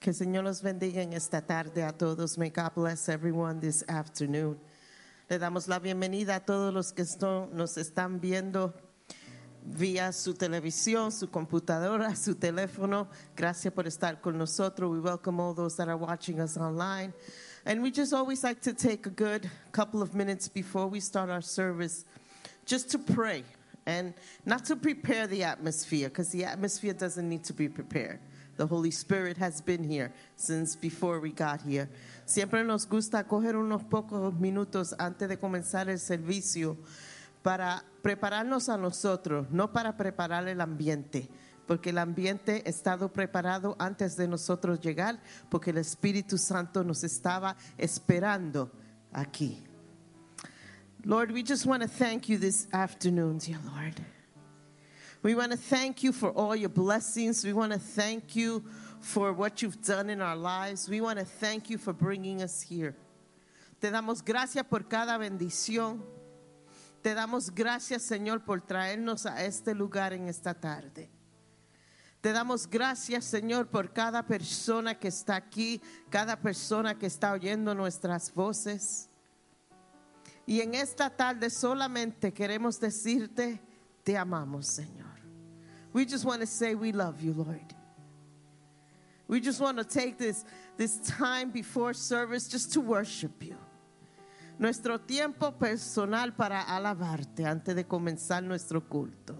Que Señor los bendiga en esta tarde a todos. May God bless everyone this afternoon. Le damos la bienvenida a todos los que esto- nos están viendo vía su televisión, su computadora, su teléfono. Gracias por estar con nosotros. We welcome all those that are watching us online. And we just always like to take a good couple of minutes before we start our service just to pray and not to prepare the atmosphere because the atmosphere doesn't need to be prepared. The Holy Spirit has been here since before we got here. Siempre nos gusta coger unos pocos minutos antes de comenzar el servicio para prepararnos a nosotros, no para preparar el ambiente, porque el ambiente ha estado preparado antes de nosotros llegar, porque el Espíritu Santo nos estaba esperando aquí. Lord, we just want to thank you this afternoon, dear Lord. We want to thank you for all your blessings. We want to thank you for what you've done in our lives. We want to thank you for bringing us here. Te damos gracias por cada bendición. Te damos gracias, Señor, por traernos a este lugar en esta tarde. Te damos gracias, Señor, por cada persona que está aquí, cada persona que está oyendo nuestras voces. Y en esta tarde solamente queremos decirte, te amamos, Señor. We just want to say we love you, Lord. We just want to take this, this time before service just to worship you. Nuestro tiempo personal para alabarte antes de comenzar nuestro culto.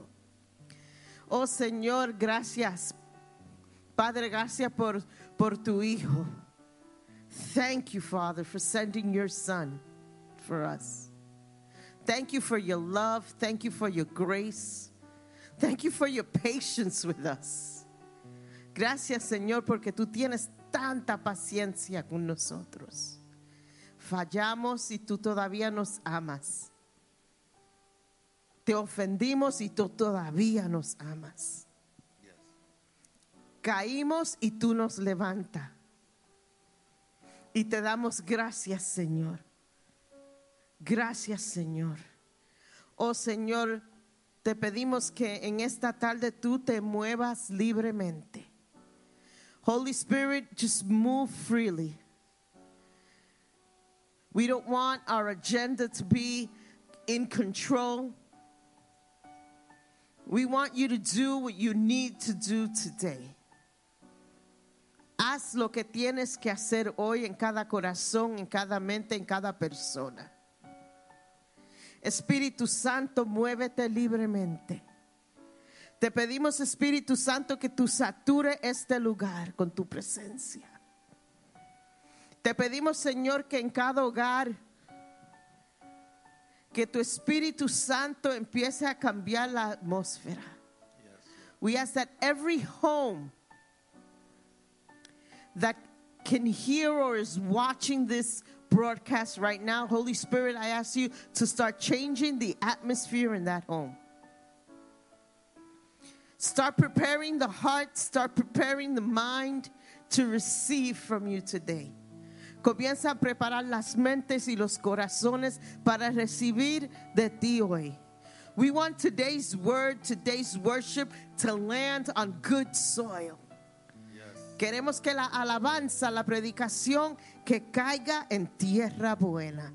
Oh Señor, gracias. Padre, gracias por, por tu Hijo. Thank you, Father, for sending your Son for us. Thank you for your love. Thank you for your grace. Thank you for your patience with us. Gracias, Señor, porque tú tienes tanta paciencia con nosotros. Fallamos y tú todavía nos amas. Te ofendimos y tú todavía nos amas. Caímos y tú nos levantas. Y te damos gracias, Señor. Gracias, Señor. Oh Señor, te pedimos que en esta tarde tú te muevas libremente. Holy Spirit, just move freely. We don't want our agenda to be in control. We want you to do what you need to do today. Haz lo que tienes que hacer hoy en cada corazón, en cada mente, en cada persona. Espíritu Santo, muévete libremente. Te pedimos, Espíritu Santo, que tú sature este lugar con tu presencia. Te pedimos, Señor, que en cada hogar, que tu Espíritu Santo empiece a cambiar la atmósfera. We ask that every home that can hear or is watching this broadcast right now, Holy Spirit, I ask you to start changing the atmosphere in that home. Start preparing the heart, start preparing the mind to receive from you today. Comienza a preparar las mentes y los corazones para recibir de ti hoy. We want today's word, today's worship to land on good soil. Queremos que la alabanza, la predicación, que caiga en tierra buena.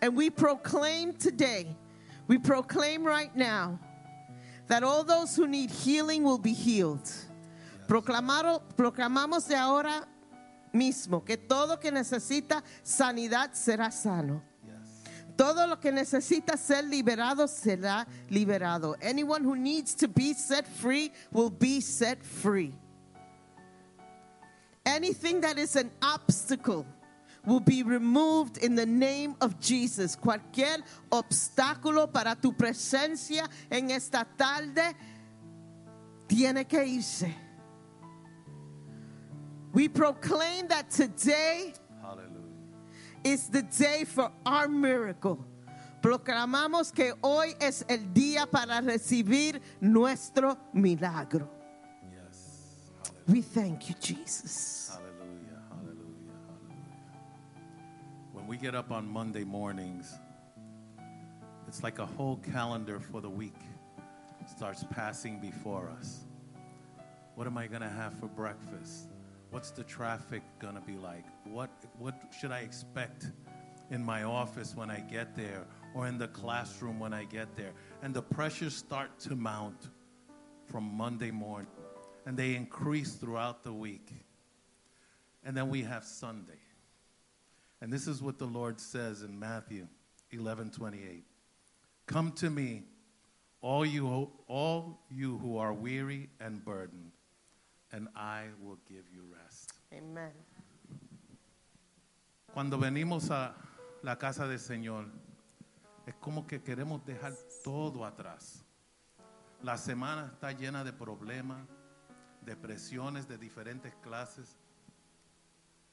And we proclaim today, we proclaim right now, that all those who need healing will be healed. Proclamaro- proclamamos de ahora mismo que todo que necesita sanidad será sano. Todo lo que necesita ser liberado será liberado. Anyone who needs to be set free will be set free. Anything that is an obstacle will be removed in the name of Jesus. Cualquier obstáculo para tu presencia en esta tarde tiene que irse. We proclaim that today is the day for our miracle. Proclamamos que hoy es el día para recibir nuestro milagro. Yes. We thank you, Jesus. Hallelujah, hallelujah, hallelujah. When we get up on Monday mornings, it's like a whole calendar for the week starts passing before us. What am I going to have for breakfast? What's the traffic going to be like? What, what should I expect in my office when I get there or in the classroom when I get there? And the pressures start to mount from Monday morning and they increase throughout the week. And then we have Sunday. And this is what the Lord says in Matthew 11 28. Come to me, all you, all you who are weary and burdened, and I will give you rest. Amen. Cuando venimos a la casa del Señor, es como que queremos dejar todo atrás. La semana está llena de problemas, depresiones de diferentes clases,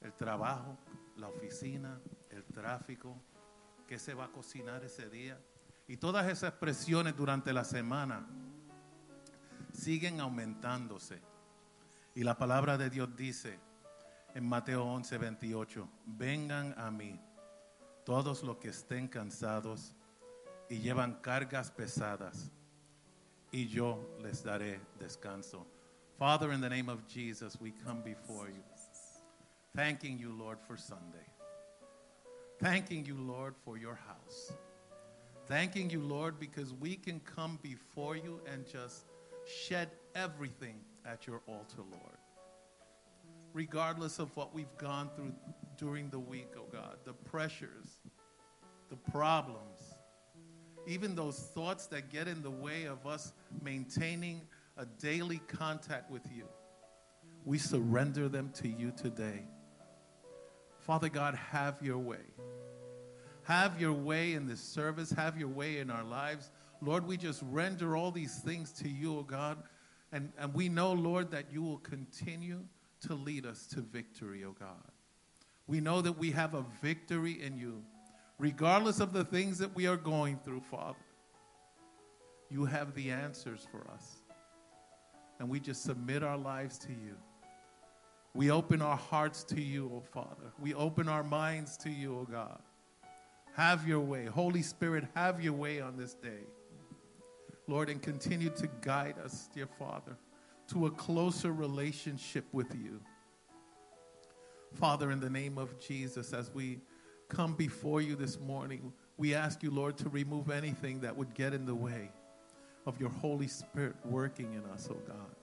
el trabajo, la oficina, el tráfico, qué se va a cocinar ese día. Y todas esas presiones durante la semana siguen aumentándose. Y la palabra de Dios dice en Mateo 11, 28, vengan a mí todos los que estén cansados y llevan cargas pesadas, y yo les daré descanso. Father, in the name of Jesus, we come before you, thanking you, Lord, for Sunday. Thanking you, Lord, for your house. Thanking you, Lord, because we can come before you and just shed everything at your altar, Lord. Regardless of what we've gone through during the week, oh God, the pressures, the problems, even those thoughts that get in the way of us maintaining a daily contact with you, we surrender them to you today. Father God, have your way. Have your way in this service. Have your way in our lives. Lord, we just render all these things to you, oh God. And, and we know, Lord, that you will continue to lead us to victory, oh God. We know that we have a victory in you, regardless of the things that we are going through, Father. You have the answers for us. And we just submit our lives to you. We open our hearts to you, oh Father. We open our minds to you, oh God. Have your way. Holy Spirit, have your way on this day. Lord, and continue to guide us, dear Father, to a closer relationship with you. Father, in the name of Jesus, as we come before you this morning, we ask you, Lord, to remove anything that would get in the way of your Holy Spirit working in us, oh God.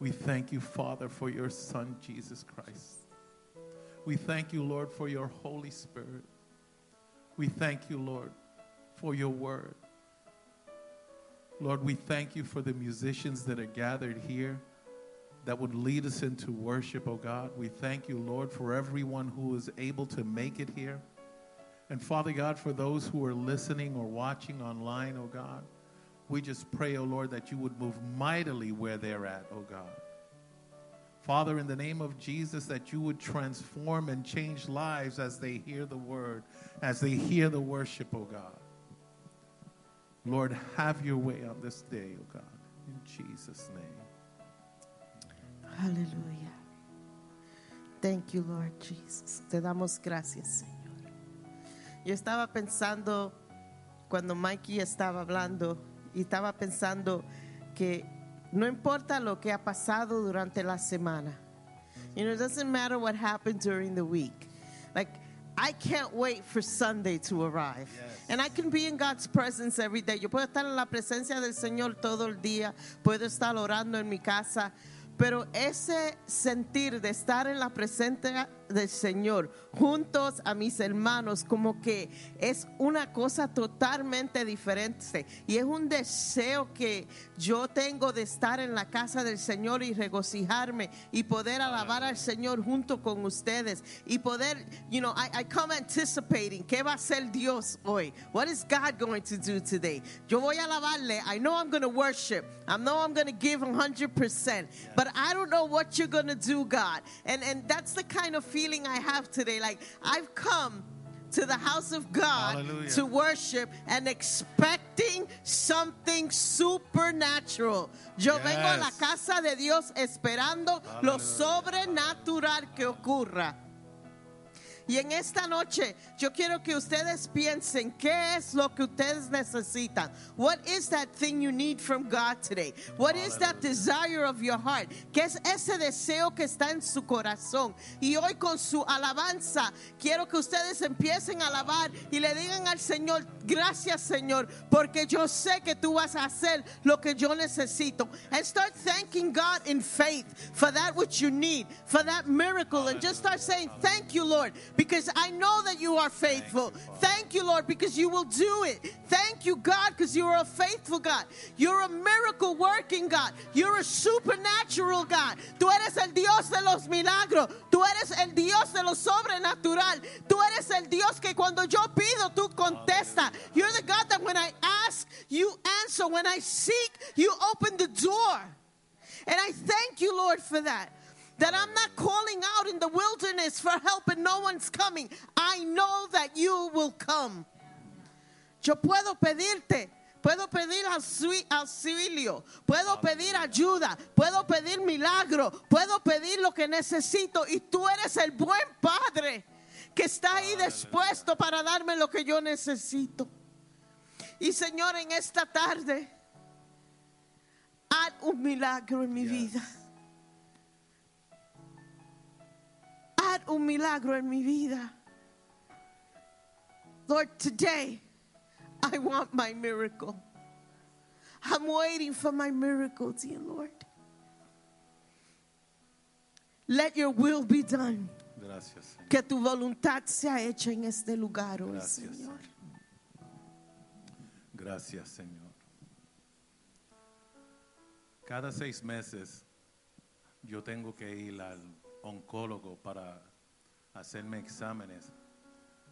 We thank you, Father, for your Son, Jesus Christ. We thank you, Lord, for your Holy Spirit. We thank you, Lord, for your word. Lord, we thank you for the musicians that are gathered here that would lead us into worship, oh God. We thank you, Lord, for everyone who is able to make it here. And Father God, for those who are listening or watching online, oh God, we just pray, oh Lord, that you would move mightily where they're at, oh God. Father, in the name of Jesus, that you would transform and change lives as they hear the word, as they hear the worship, oh God. Lord, have your way on this day, oh God. In Jesus' name. Hallelujah. Thank you, Lord Jesus. Te damos gracias, Señor. Yo estaba pensando cuando Mikey estaba hablando y estaba pensando que no importa lo que ha pasado durante la semana. You know, it doesn't matter what happened during the week. Like, I can't wait for Sunday to arrive. And I can be in God's presence every day. Yo puedo estar en la presencia del Señor todo el día. Puedo estar orando en mi casa. Pero ese sentir de estar en la presencia del Señor juntos a mis hermanos como que es una cosa totalmente diferente y es un deseo que yo tengo de estar en la casa del Señor y regocijarme y poder alabar al Señor junto con ustedes y poder, you know, I, come anticipating qué va a hacer Dios hoy. What is God going to do today? Yo voy a alabarle. I know I'm going to worship. I know I'm going to give 100%. But I don't know what you're going to do, God. And and that's the kind of feeling I have today. Like I've come to the house of God Hallelujah. to worship and expecting something supernatural. Yo vengo a la casa de Dios esperando lo sobrenatural que ocurra. Y en esta noche yo quiero que ustedes piensen qué es lo que ustedes necesitan. What is that thing you need from God today? What is that desire of your heart? ¿Qué es ese deseo que está en su corazón? Y hoy con su alabanza quiero que ustedes empiecen a alabar y le digan al Señor, gracias Señor, porque yo sé que tú vas a hacer lo que yo necesito. And start thanking God in faith for that which you need, for that miracle and just start saying, "Thank you, Lord." Because I know that you are faithful. Thank you, Lord, because you will do it. Thank you, God, because you are a faithful God. You're a miracle working God. You're a supernatural God. Tú eres el Dios de los milagros. Tú eres el Dios de lo sobrenatural. Tú eres el Dios que cuando yo pido, tú contestas. You're the God that when I ask, you answer. When I seek, you open the door. And I thank you, Lord, for that. That I'm not calling out in the wilderness for help and no one's coming. I know that you will come. Yo puedo pedirte, puedo pedir auxi- auxilio, puedo pedir ayuda, puedo pedir milagro, puedo pedir lo que necesito y tú eres el buen padre que está ahí dispuesto para darme lo que yo necesito. Y Señor, en esta tarde, haz un milagro en mi vida. Haz un milagro en mi vida. Lord, today I want my miracle. I'm waiting for my miracle, dear Lord. Let your will be done. Gracias, Señor. Que tu voluntad sea hecha en este lugar hoy, Gracias, Señor. Gracias, Señor. Cada seis meses yo tengo que ir al oncólogo para hacerme exámenes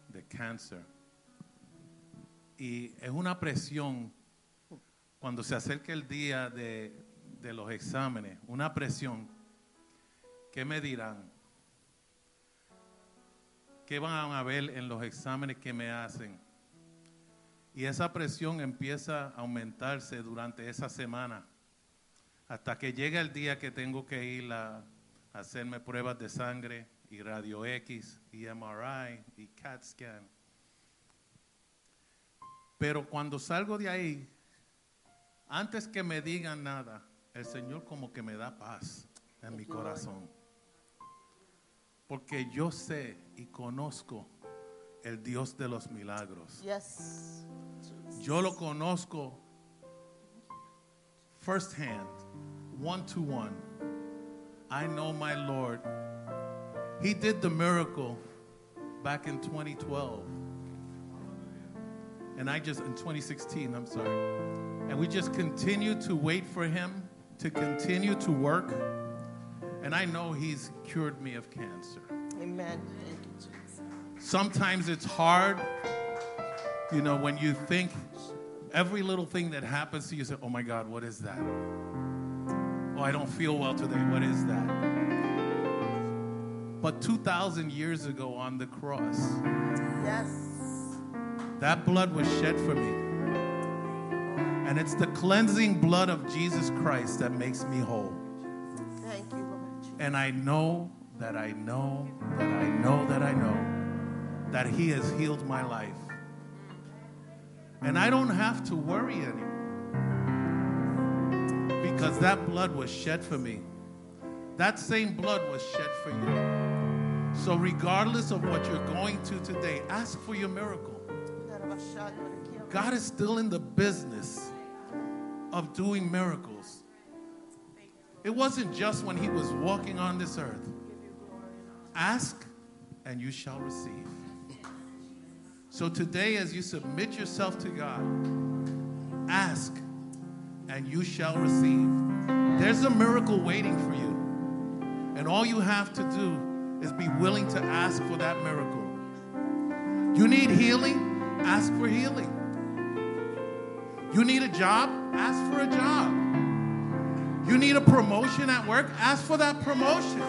de cáncer. Y es una presión cuando se acerca el día de, de los exámenes, una presión. ¿Qué me dirán? ¿Qué van a ver en los exámenes que me hacen? Y esa presión empieza a aumentarse durante esa semana, hasta que llega el día que tengo que ir a, hacerme pruebas de sangre y radio X y MRI y CAT scan. Pero cuando salgo de ahí, antes que me digan nada, el Señor como que me da paz en mi corazón. Porque yo sé y conozco el Dios de los milagros. Yes. Yo lo conozco firsthand, one to one. I know my Lord. He did the miracle back in 2012. And I just, in 2016, I'm sorry. And we just continue to wait for Him to continue to work. And I know He's cured me of cancer. Amen. Thank you, Jesus. Sometimes it's hard, you know, when you think every little thing that happens to you, you say, oh my God, what is that? Oh, I don't feel well today. What is that? But 2,000 years ago on the cross, Yes. that blood was shed for me. And it's the cleansing blood of Jesus Christ that makes me whole. Thank you, Lord. Jesus. And I know that I know that I know that I know that He has healed my life. And I don't have to worry anymore because that blood was shed for me. That same blood was shed for you. So, regardless of what you're going to today, ask for your miracle. God is still in the business of doing miracles. It wasn't just when he was walking on this earth. Ask and you shall receive. So today, as you submit yourself to God, ask and you shall receive. There's a miracle waiting for you. And all you have to do is be willing to ask for that miracle. You need healing? Ask for healing. You need a job? Ask for a job. You need a promotion at work? Ask for that promotion.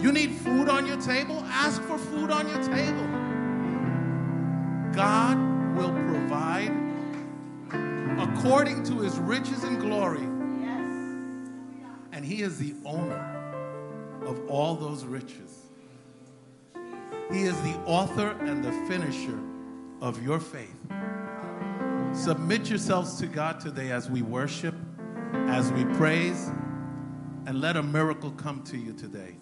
You need food on your table? Ask for food on your table. God will provide according to his riches and glory. And he is the owner of all those riches. He is the author and the finisher of your faith. Submit yourselves to God today as we worship, as we praise, and let a miracle come to you today.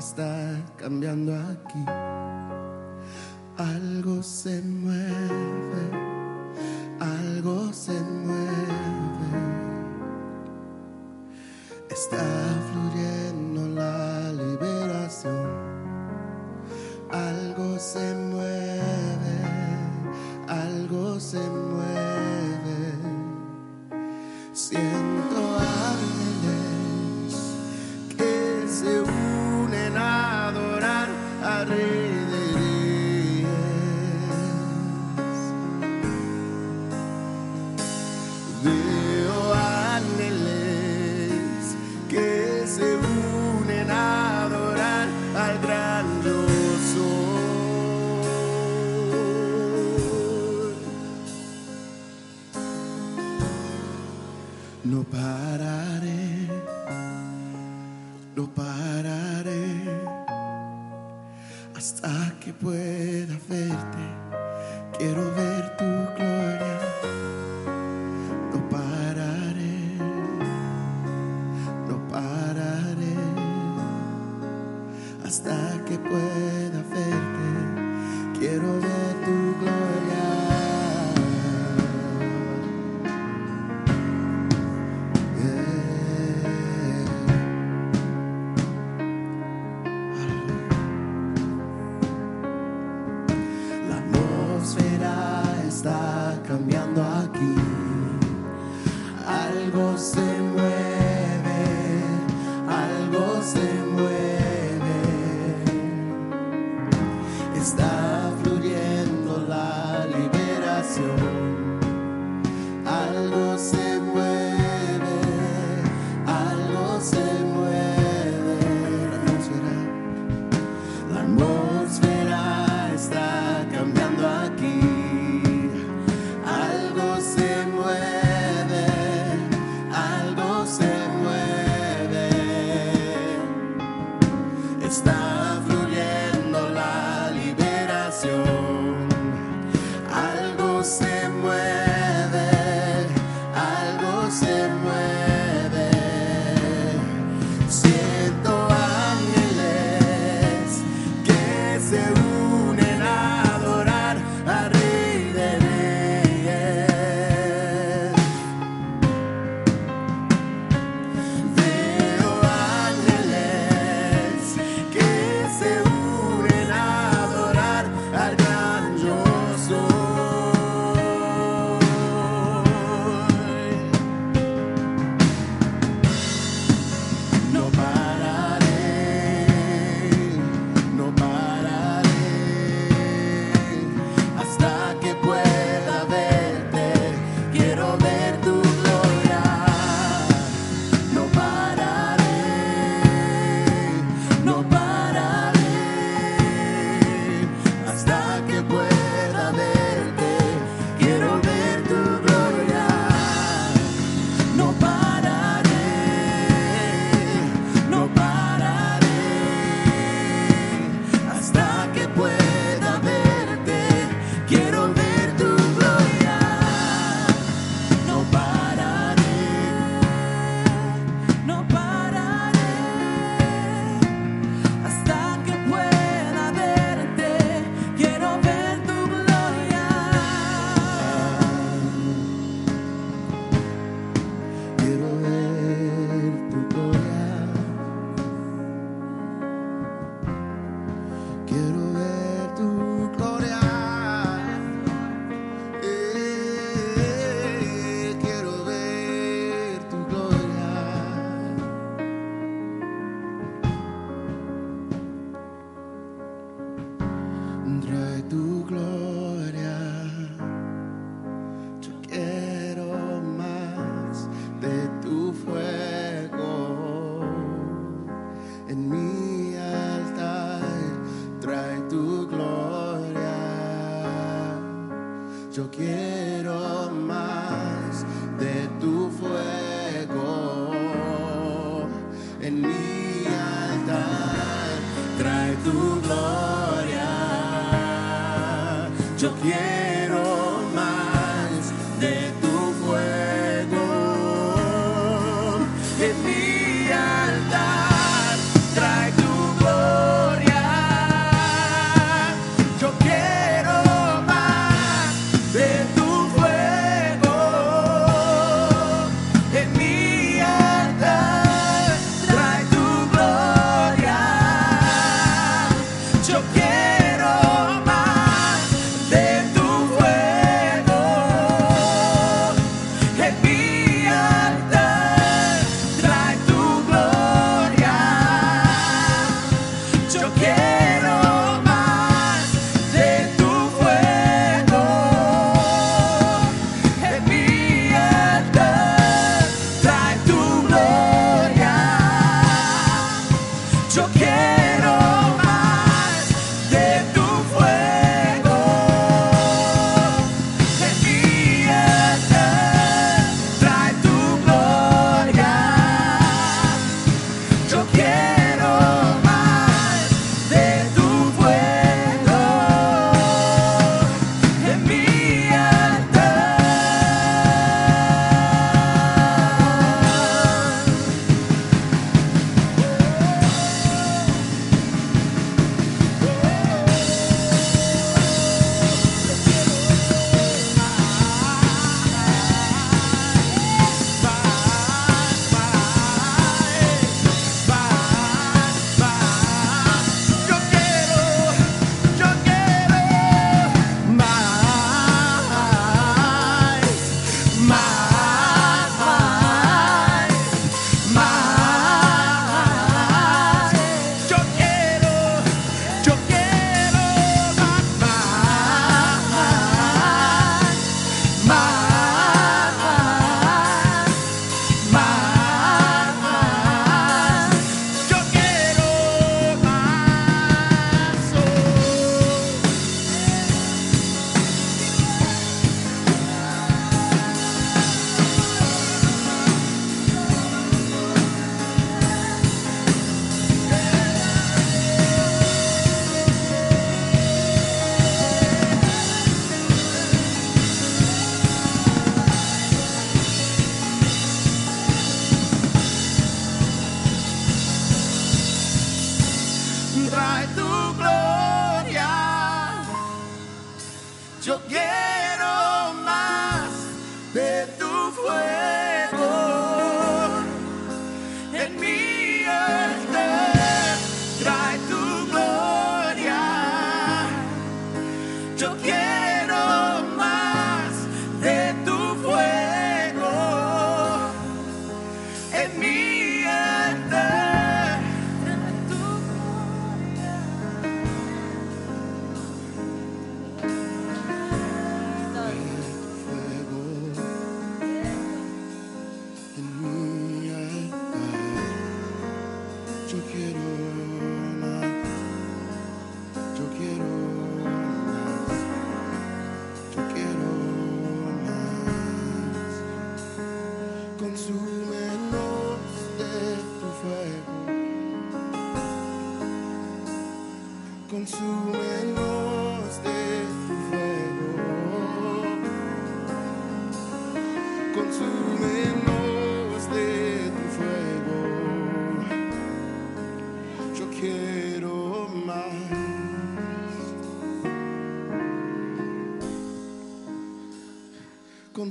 está cambiando aquí. Algo se mueve, algo se mueve. Está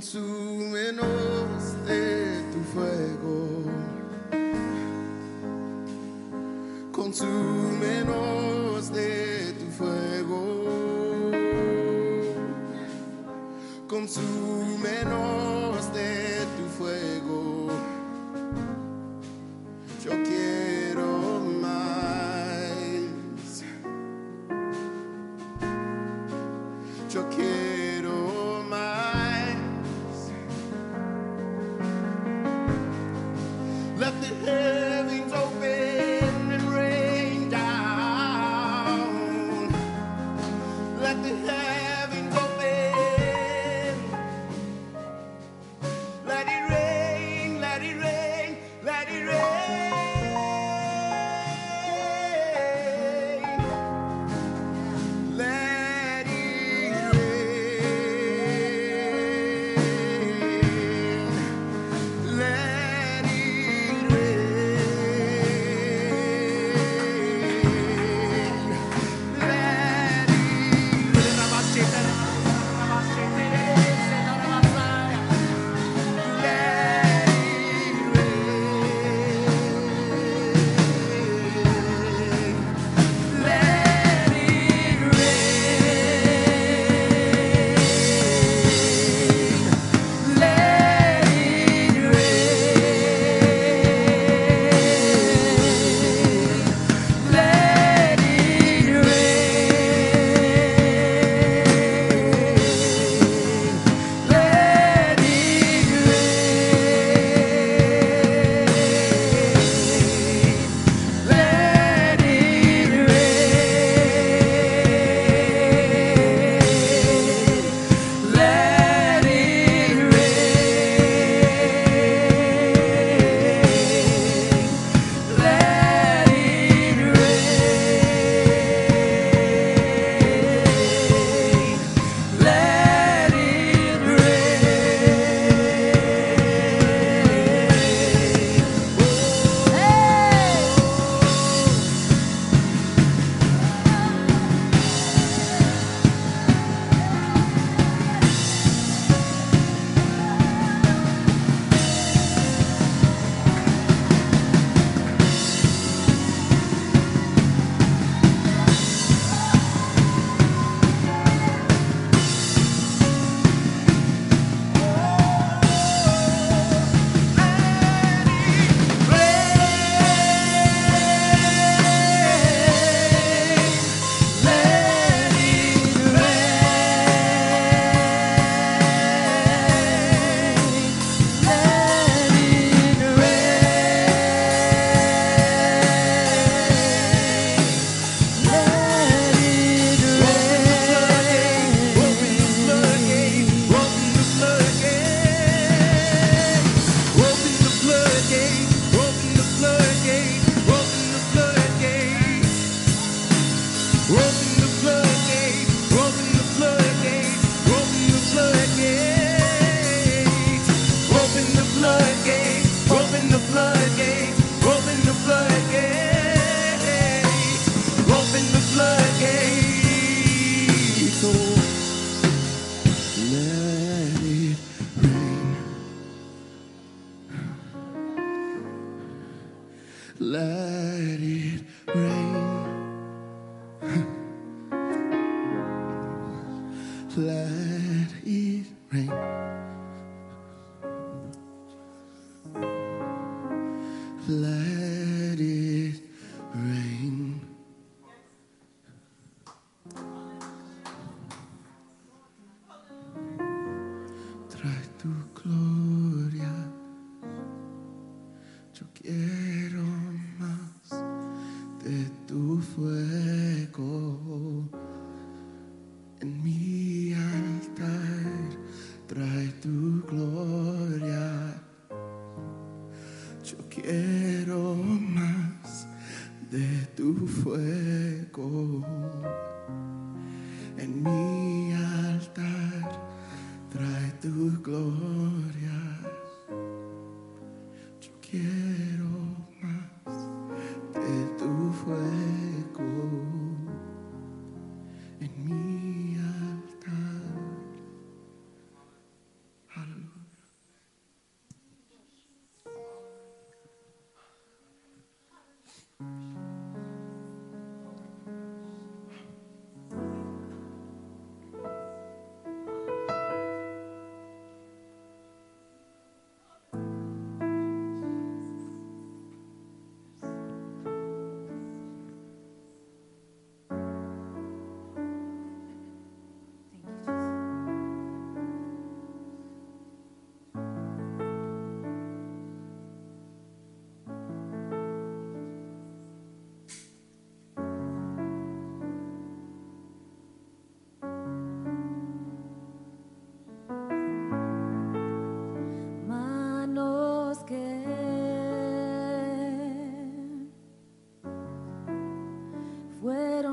Consúmenos Let the heavens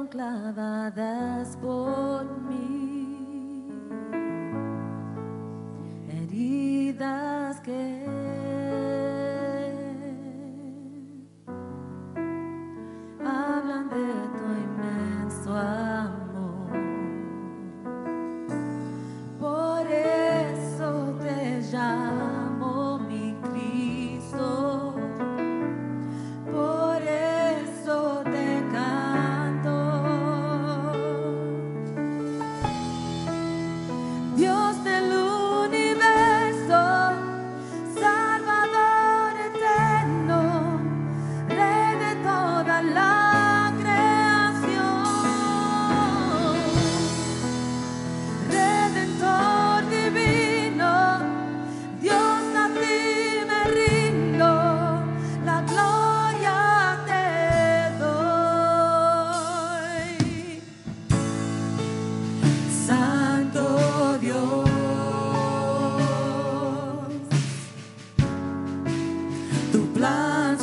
clavadas por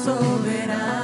soberano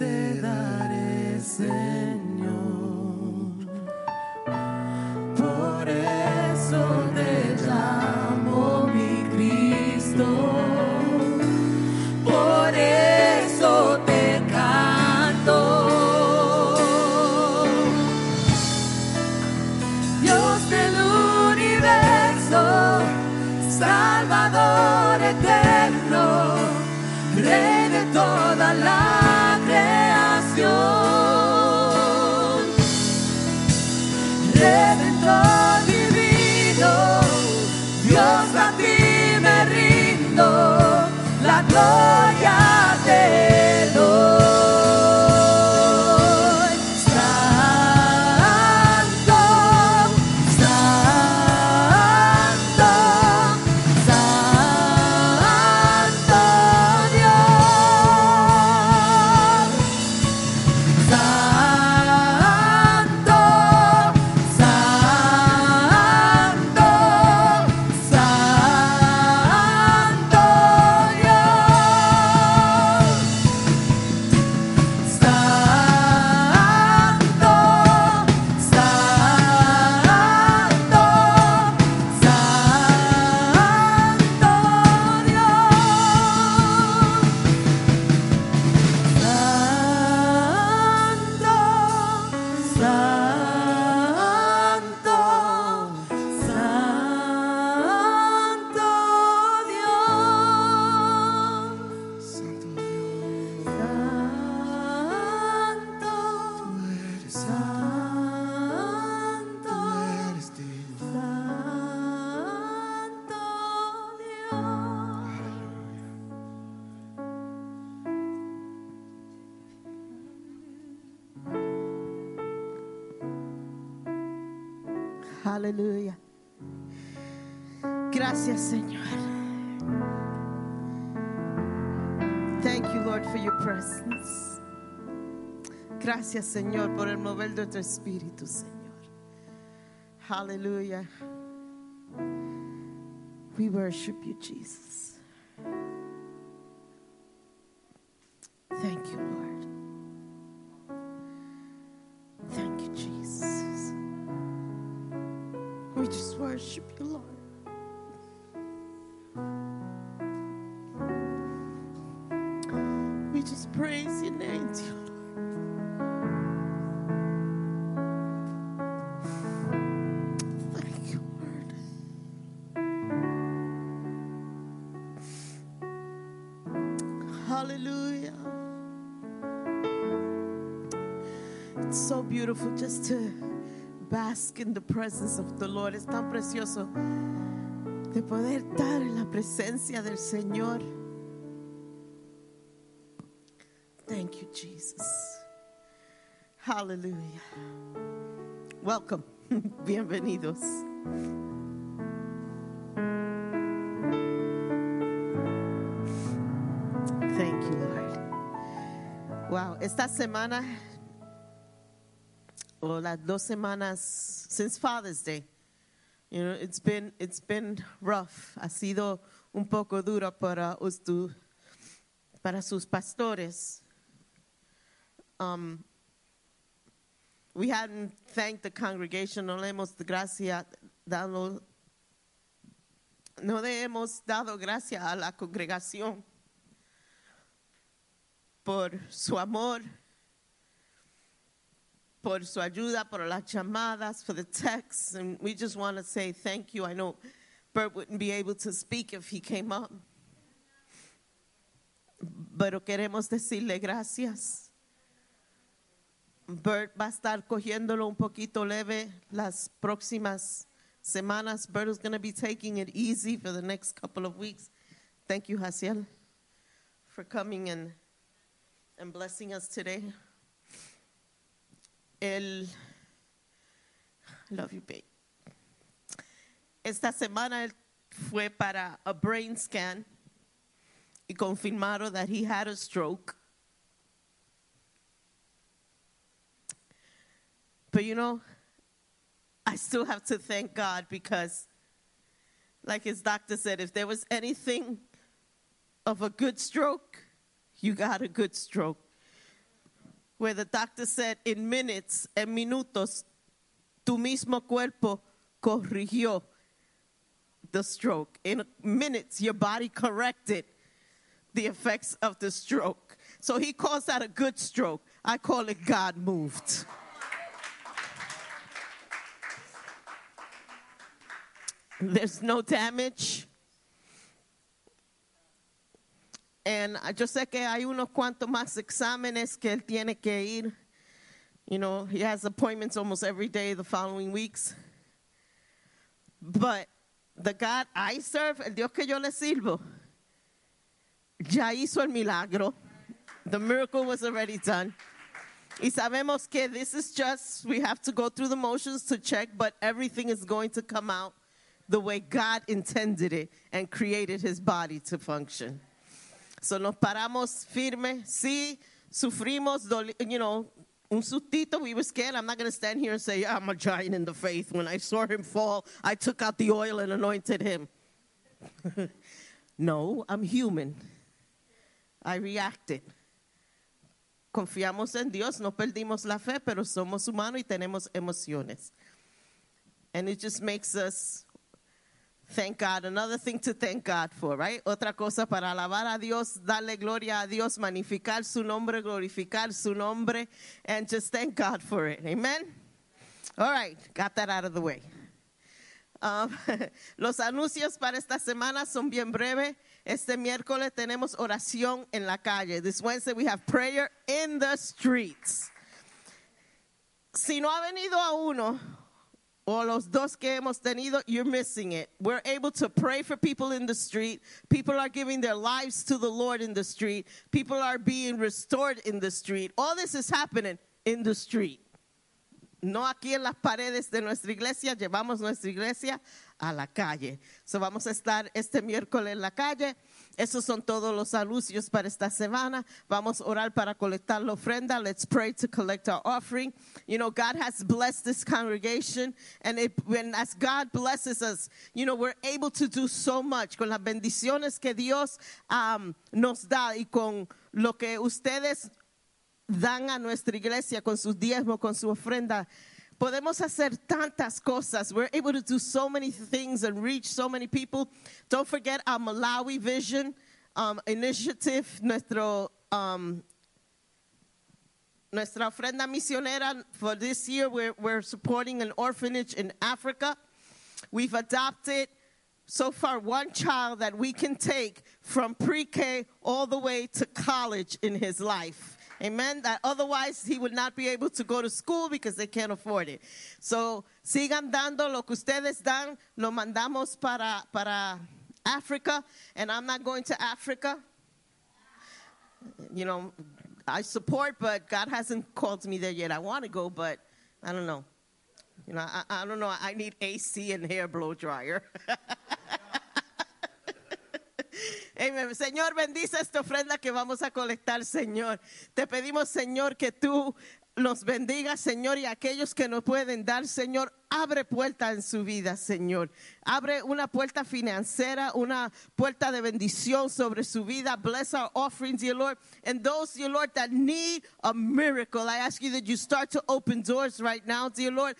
te Gracias, Señor, por el mover de tu espíritu, Señor. Aleluya. We worship you, Jesus. Thank you, Lord. Thank you, Jesus. We just worship you, Lord. Beautiful just to bask in the presence of the Lord. Es tan precioso de poder estar en la presencia del Señor. Thank you, Jesus. Hallelujah. Welcome. Bienvenidos. Thank you, Lord. Wow, esta semana or las dos semanas since Father's Day. You know, it's been it's been rough. Ha sido un poco duro para ustu, para sus pastores. Um, we hadn't thanked the congregation. No le hemos gracia dado, no le hemos dado gracias a la congregación por su amor por su ayuda, por las llamadas, for the texts. And we just want to say thank you. I know Bert wouldn't be able to speak if he came up. Pero queremos decirle gracias. Bert va a estar cogiéndolo un poquito leve las próximas semanas. Bert is going to be taking it easy for the next couple of weeks. Thank you, Haciel, for coming and, and blessing us today. El, love you, babe. Esta semana él fue para a brain scan y confirmaron that he had a stroke. But you know, I still have to thank God because, like his doctor said, if there was anything of a good stroke, you got a good stroke. Where the doctor said, in minutes, en minutos, tu mismo cuerpo corrigió the stroke. In minutes, your body corrected the effects of the stroke. So he calls that a good stroke. I call it God moved. There's no damage. And uh, yo sé que hay unos cuantos más exámenes que él tiene que ir. You know, he has appointments almost every day the following weeks. But the God I serve, el Dios que yo le sirvo, ya hizo el milagro. The miracle was already done. Y sabemos que this is just, we have to go through the motions to check, but everything is going to come out the way God intended it and created his body to function. So nos paramos firme. Sí, sufrimos, you know, un sustito. We were scared. I'm not going to stand here and say, I'm a giant in the faith. When I saw him fall, I took out the oil and anointed him. no, I'm human. I reacted. Confiamos en Dios, no perdimos la fe, pero somos humanos y tenemos emociones. And it just makes us thank God. Another thing to thank God for, right? Otra cosa para alabar a Dios, darle gloria a Dios, magnificar su nombre, glorificar su nombre, and just thank God for it. Amen? All right, got that out of the way. Um, los anuncios para esta semana son bien breves. Este miércoles tenemos oración en la calle. This Wednesday we have prayer in the streets. Si no ha venido a uno o los dos que hemos tenido, you're missing it. We're able to pray for people in the street. People are giving their lives to the Lord in the street. People are being restored in the street. All this is happening in the street. No aquí en las paredes de nuestra iglesia, llevamos nuestra iglesia a la calle. So vamos a estar este miércoles en la calle. Esos son todos los anuncios para esta semana. Vamos a orar para colectar la ofrenda. Let's pray to collect our offering. You know, God has blessed this congregation, and it, when as God blesses us, you know, we're able to do so much con las bendiciones que Dios um, nos da y con lo que ustedes dan a nuestra iglesia con sus diezmos, con su ofrenda. Podemos hacer tantas cosas. We're able to do so many things and reach so many people. Don't forget our Malawi Vision um, initiative, nuestro, um, nuestra ofrenda misionera for this year. We're, we're supporting an orphanage in Africa. We've adopted so far one child that we can take from pre-K all the way to college in his life. Amen. That otherwise he would not be able to go to school because they can't afford it. So sigan dando lo que ustedes dan. Lo mandamos para, para Africa. And I'm not going to Africa. You know, I support, but God hasn't called me there yet. I want to go, but I don't know. You know, I, I don't know. I need AC and hair blow dryer. Señor, bendice esta ofrenda que vamos a colectar, Señor. Te pedimos, Señor, que tú nos bendigas, Señor, y aquellos que nos pueden dar, Señor, abre puerta en su vida, Señor. Abre una puerta financiera, una puerta de bendición sobre su vida. Bless our offerings, dear Lord. And those, dear Lord, that need a miracle, I ask you that you start to open doors right now, dear Lord.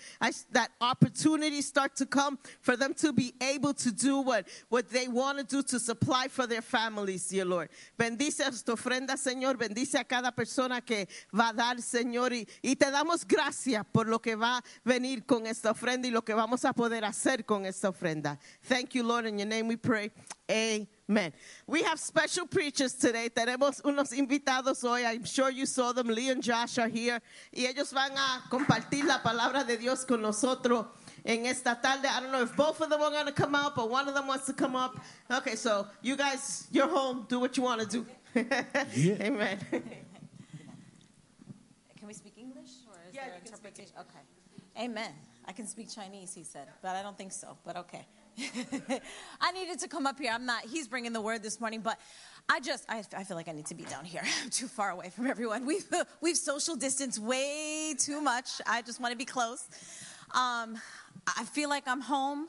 That opportunities start to come for them to be able to do what, what they want to do to supply for their families, dear Lord. Bendice esta ofrenda, Señor. Bendice a cada persona que va a dar, Señor. Y, y te damos gracias por lo que va a venir con esta ofrenda y lo que vamos a poder hacer con esta ofrenda. Thank you, Lord. In your name we pray. Amen. We have special preachers today. Tenemos unos invitados hoy. I'm sure you saw them. Lee and Josh are here. Y ellos van a compartir la palabra de Dios con nosotros en esta tarde. I don't know if both of them are going to come up or one of them wants to come up. Okay, so you guys, you're home. Do what you want to do. Amen. Can we speak English or is Yeah, there you can speak interpretation? Okay. Amen. I can speak Chinese, he said, but I don't think so, but okay. I needed to come up here. I'm not, he's bringing the word this morning, but I just, I, I feel like I need to be down here. I'm too far away from everyone. We've, we've social distanced way too much. I just want to be close. Um, I feel like I'm home.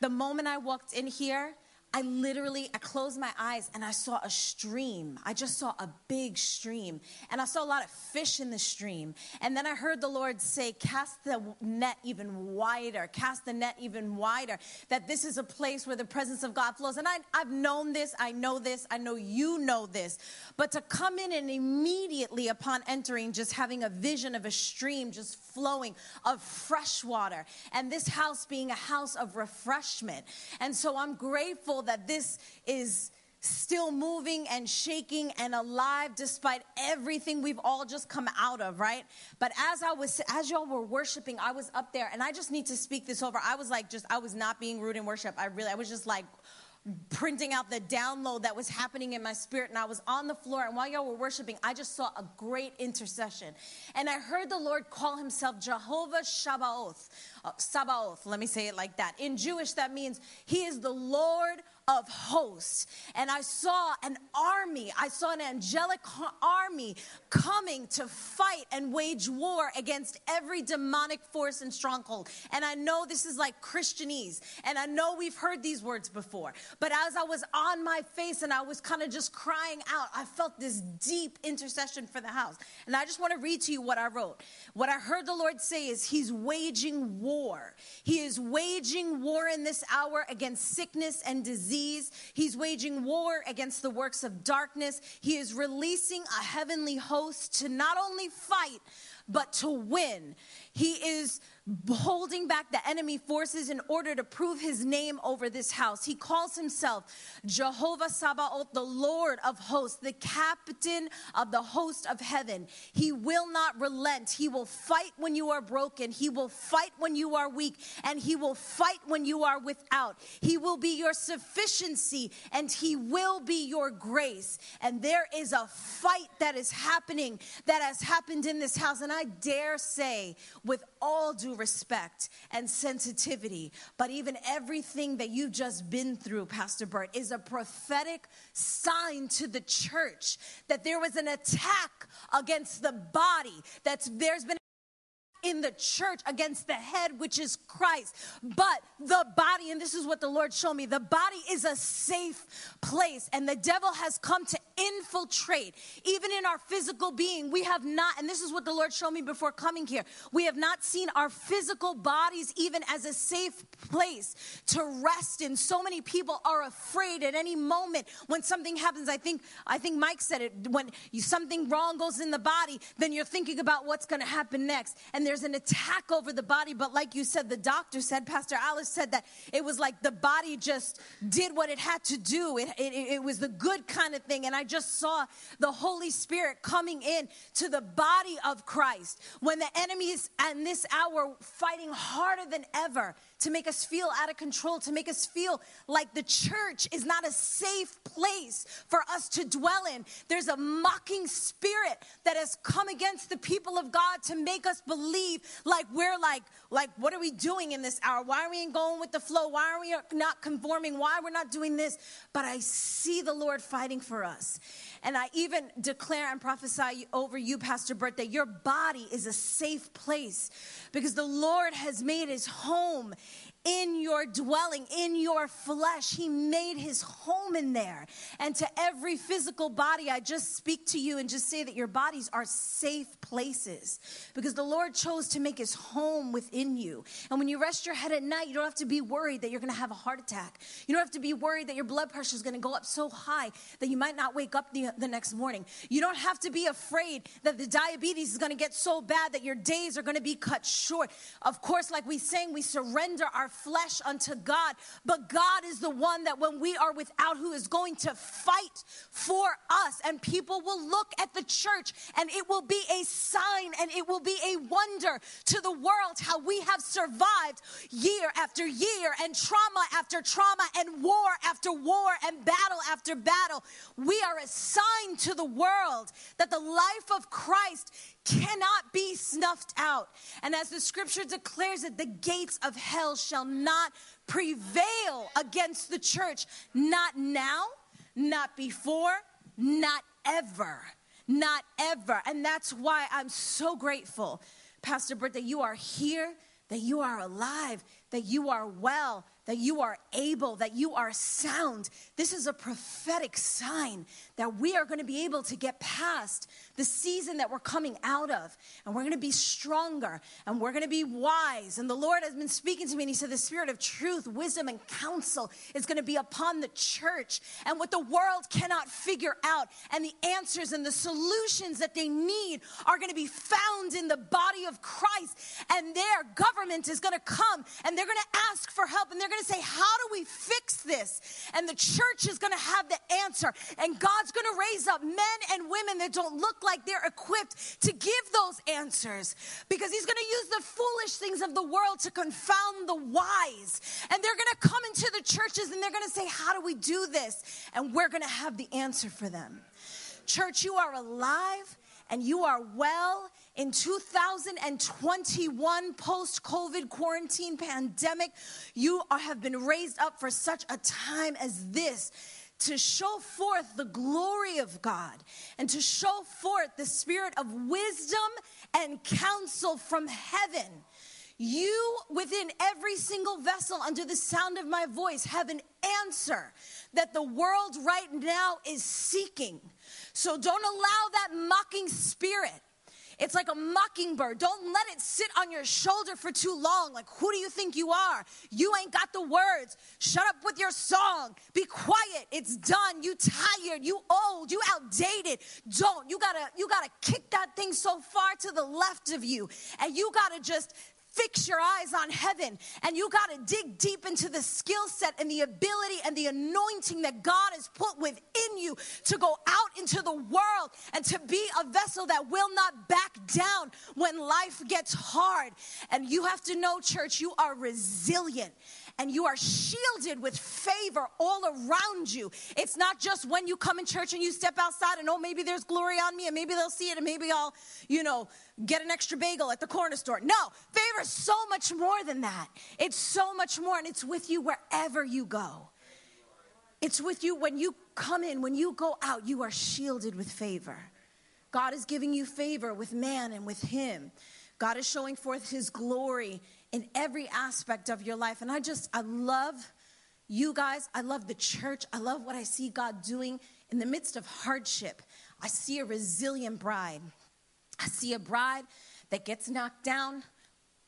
The moment I walked in here, I literally, I closed my eyes and I saw a stream. I just saw a big stream. And I saw a lot of fish in the stream. And then I heard the Lord say, Cast the net even wider, cast the net even wider. That this is a place where the presence of God flows. And I, I've known this, I know this, I know you know this. But to come in and immediately upon entering, just having a vision of a stream just flowing of fresh water, and this house being a house of refreshment. And so I'm grateful that this is still moving and shaking and alive despite everything we've all just come out of right? But as i was as y'all were worshiping i was up there and i just need to speak this over. I was like just i was not being rude in worship. I really i was just like printing out the download that was happening in my spirit and I was on the floor and while y'all were worshiping I just saw a great intercession. And I heard the Lord call himself Jehovah Shabbaoth uh, Sabaoth let me say it like that. In Jewish that means he is the Lord of hosts and I saw an army I saw an angelic army coming to fight and wage war against every demonic force and stronghold and I know this is like Christianese and I know we've heard these words before but as I was on my face and I was kind of just crying out, I felt this deep intercession for the house. And I just want to read to you what I wrote. What I heard the Lord say is, He's waging war. He is waging war in this hour against sickness and disease. He's waging war against the works of darkness. He is releasing a heavenly host to not only fight, but to win. He is holding back the enemy forces in order to prove his name over this house. He calls himself Jehovah Sabaoth, the Lord of hosts, the captain of the host of heaven. He will not relent. He will fight when you are broken. He will fight when you are weak, and he will fight when you are without. He will be your sufficiency, and he will be your grace. And there is a fight that is happening that has happened in this house. And I dare say, with all due respect and sensitivity, but even everything that you've just been through, Pastor Bert, is a prophetic sign to the church that there was an attack against the body, that's there's been in the church against the head, which is Christ. But the body, and this is what the Lord showed me the body is a safe place, and the devil has come to infiltrate. Even in our physical being, we have not, and this is what the Lord showed me before coming here, we have not seen our physical bodies even as a safe place to rest in. So many people are afraid at any moment when something happens. I think, I think Mike said it when you, something wrong goes in the body, then you're thinking about what's going to happen next. And there's an attack over the body. But like you said, the doctor said, Pastor Alice said that it was like the body just did what it had to do. It, it, it was the good kind of thing. And I just saw the Holy Spirit coming in to the body of Christ when the enemy is in this hour fighting harder than ever to make us feel out of control, to make us feel like the church is not a safe place for us to dwell in. There's a mocking spirit that has come against the people of God to make us believe like we're like, like, what are we doing in this hour? Why are we going with the flow? Why are we not conforming? Why we're not doing this? But I see the Lord fighting for us. And I even declare and prophesy over you, Pastor Bert, that your body is a safe place because the Lord has made his home in your dwelling, in your flesh. He made his home in there. And to every physical body, I just speak to you and just say that your bodies are safe places because the Lord chose to make his home within you. And when you rest your head at night, you don't have to be worried that you're going to have a heart attack. You don't have to be worried that your blood pressure is going to go up so high that you might not wake up the, the next morning. You don't have to be afraid that the diabetes is going to get so bad that your days are going to be cut short. Of course, like we sang, we surrender our flesh unto God, but God is the one that when we are without, who is going to fight for us. And people will look at the church and it will be a sign and it will be a wonder to the world how we have survived year after year and trauma after trauma and war after war and battle after battle. We are a sign to the world that the life of Christ cannot be snuffed out. And as the scripture declares it, the gates of hell shall not prevail against the church, not now, not before, not ever. Not ever. And that's why I'm so grateful, Pastor Bert, that you are here, that you are alive, that you are well, that you are able, that you are sound. This is a prophetic sign that we are going to be able to get past the season that we're coming out of. And we're going to be stronger and we're going to be wise. And the Lord has been speaking to me and He said, The spirit of truth, wisdom, and counsel is going to be upon the church. And what the world cannot figure out and the answers and the solutions that they need are going to be found in the body of Christ. And their government is going to come and they're going to ask for help and they're going to say, How do we fix this? And the church is going to have the answer. And God's going to raise up men and women that don't look like they're equipped to give those answers because He's going to use the foolish things of the world to confound the wise. And they're going to come into the churches and they're going to say, How do we do this? And we're going to have the answer for them. Church, you are alive and you are well in 2021 post COVID quarantine pandemic. You are, have been raised up for such a time as this to show forth the glory of God and to show forth the spirit of wisdom and counsel from heaven. You, within every single vessel under the sound of my voice, have an answer that the world right now is seeking. So don't allow that mocking spirit. It's like a mockingbird. Don't let it sit on your shoulder for too long. Like, who do you think you are? You ain't got the words. Shut up with your song. Be quiet. It's done. You tired. You old. You outdated. Don't. You gotta, you gotta kick that thing so far to the left of you. And you gotta just fix your eyes on heaven and you got to dig deep into the skill set and the ability and the anointing that God has put within you to go out into the world and to be a vessel that will not back down when life gets hard. And you have to know, church, you are resilient and you are shielded with favor all around you. It's not just when you come in church and you step outside and oh, maybe there's glory on me and maybe they'll see it and maybe I'll, you know, get an extra bagel at the corner store. No, favor is so much more than that. It's so much more and it's with you wherever you go. It's with you when you come in, when you go out, you are shielded with favor. God is giving you favor with man and with Him. God is showing forth His glory in every aspect of your life. And I just, I love you guys. I love the church. I love what I see God doing in the midst of hardship. I see a resilient bride. I see a bride that gets knocked down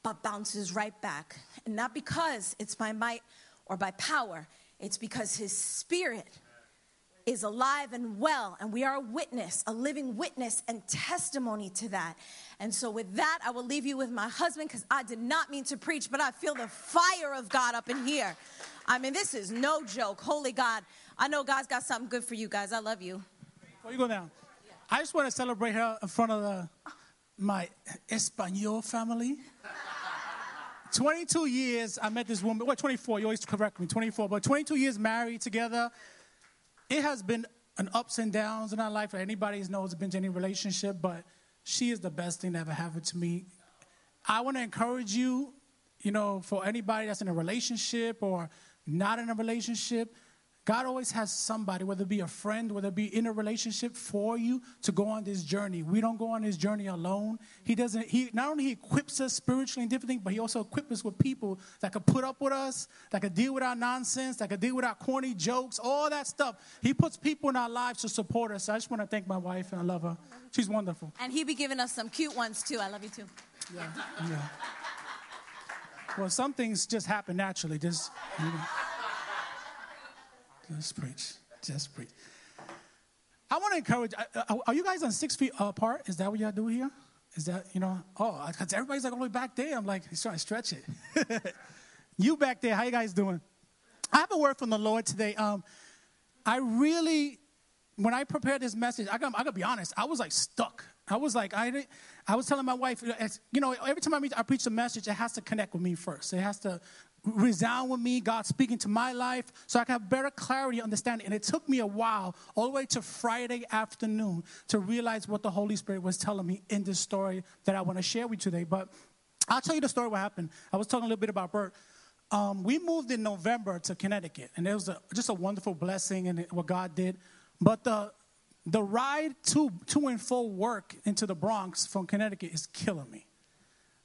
but bounces right back. And not because it's by might or by power, it's because his spirit is alive and well, and we are a witness, a living witness and testimony to that. And so, with that, I will leave you with my husband because I did not mean to preach, but I feel the fire of God up in here. I mean, this is no joke. Holy God. I know God's got something good for you guys. I love you. Before you go down, I just want to celebrate her in front of the, my Espanol family. 22 years, I met this woman. What, 24? You always correct me. 24, but 22 years married together. It has been an ups and downs in our life. Anybody knows been to any relationship, but she is the best thing that ever happened to me. I want to encourage you, you know, for anybody that's in a relationship or not in a relationship, God always has somebody, whether it be a friend, whether it be in a relationship for you to go on this journey. We don't go on this journey alone. He doesn't, he not only he equips us spiritually and different things, but he also equips us with people that could put up with us, that could deal with our nonsense, that could deal with our corny jokes, all that stuff. He puts people in our lives to support us. So I just want to thank my wife and I love her. She's wonderful. And he be giving us some cute ones too. I love you too. Yeah. yeah. Well, some things just happen naturally. Just, you know. Just preach. Just preach. I want to encourage. Are you guys on six feet apart? Is that what y'all do here? Is that you know? Oh, because everybody's like way back there. I'm like, he's trying to stretch it. you back there, how you guys doing? I have a word from the Lord today. Um, I really, when I prepared this message, I got, I got to be honest. I was like stuck. I was like, I, I was telling my wife, you know, every time I, meet, I preach a message, it has to connect with me first. It has to resound with me, God speaking to my life, so I can have better clarity, understanding. And it took me a while, all the way to Friday afternoon, to realize what the Holy Spirit was telling me in this story that I want to share with you today. But I'll tell you the story what happened. I was talking a little bit about Bert. Um, we moved in November to Connecticut, and it was a, just a wonderful blessing and what God did. But the the ride to to and fro work into the Bronx from Connecticut is killing me.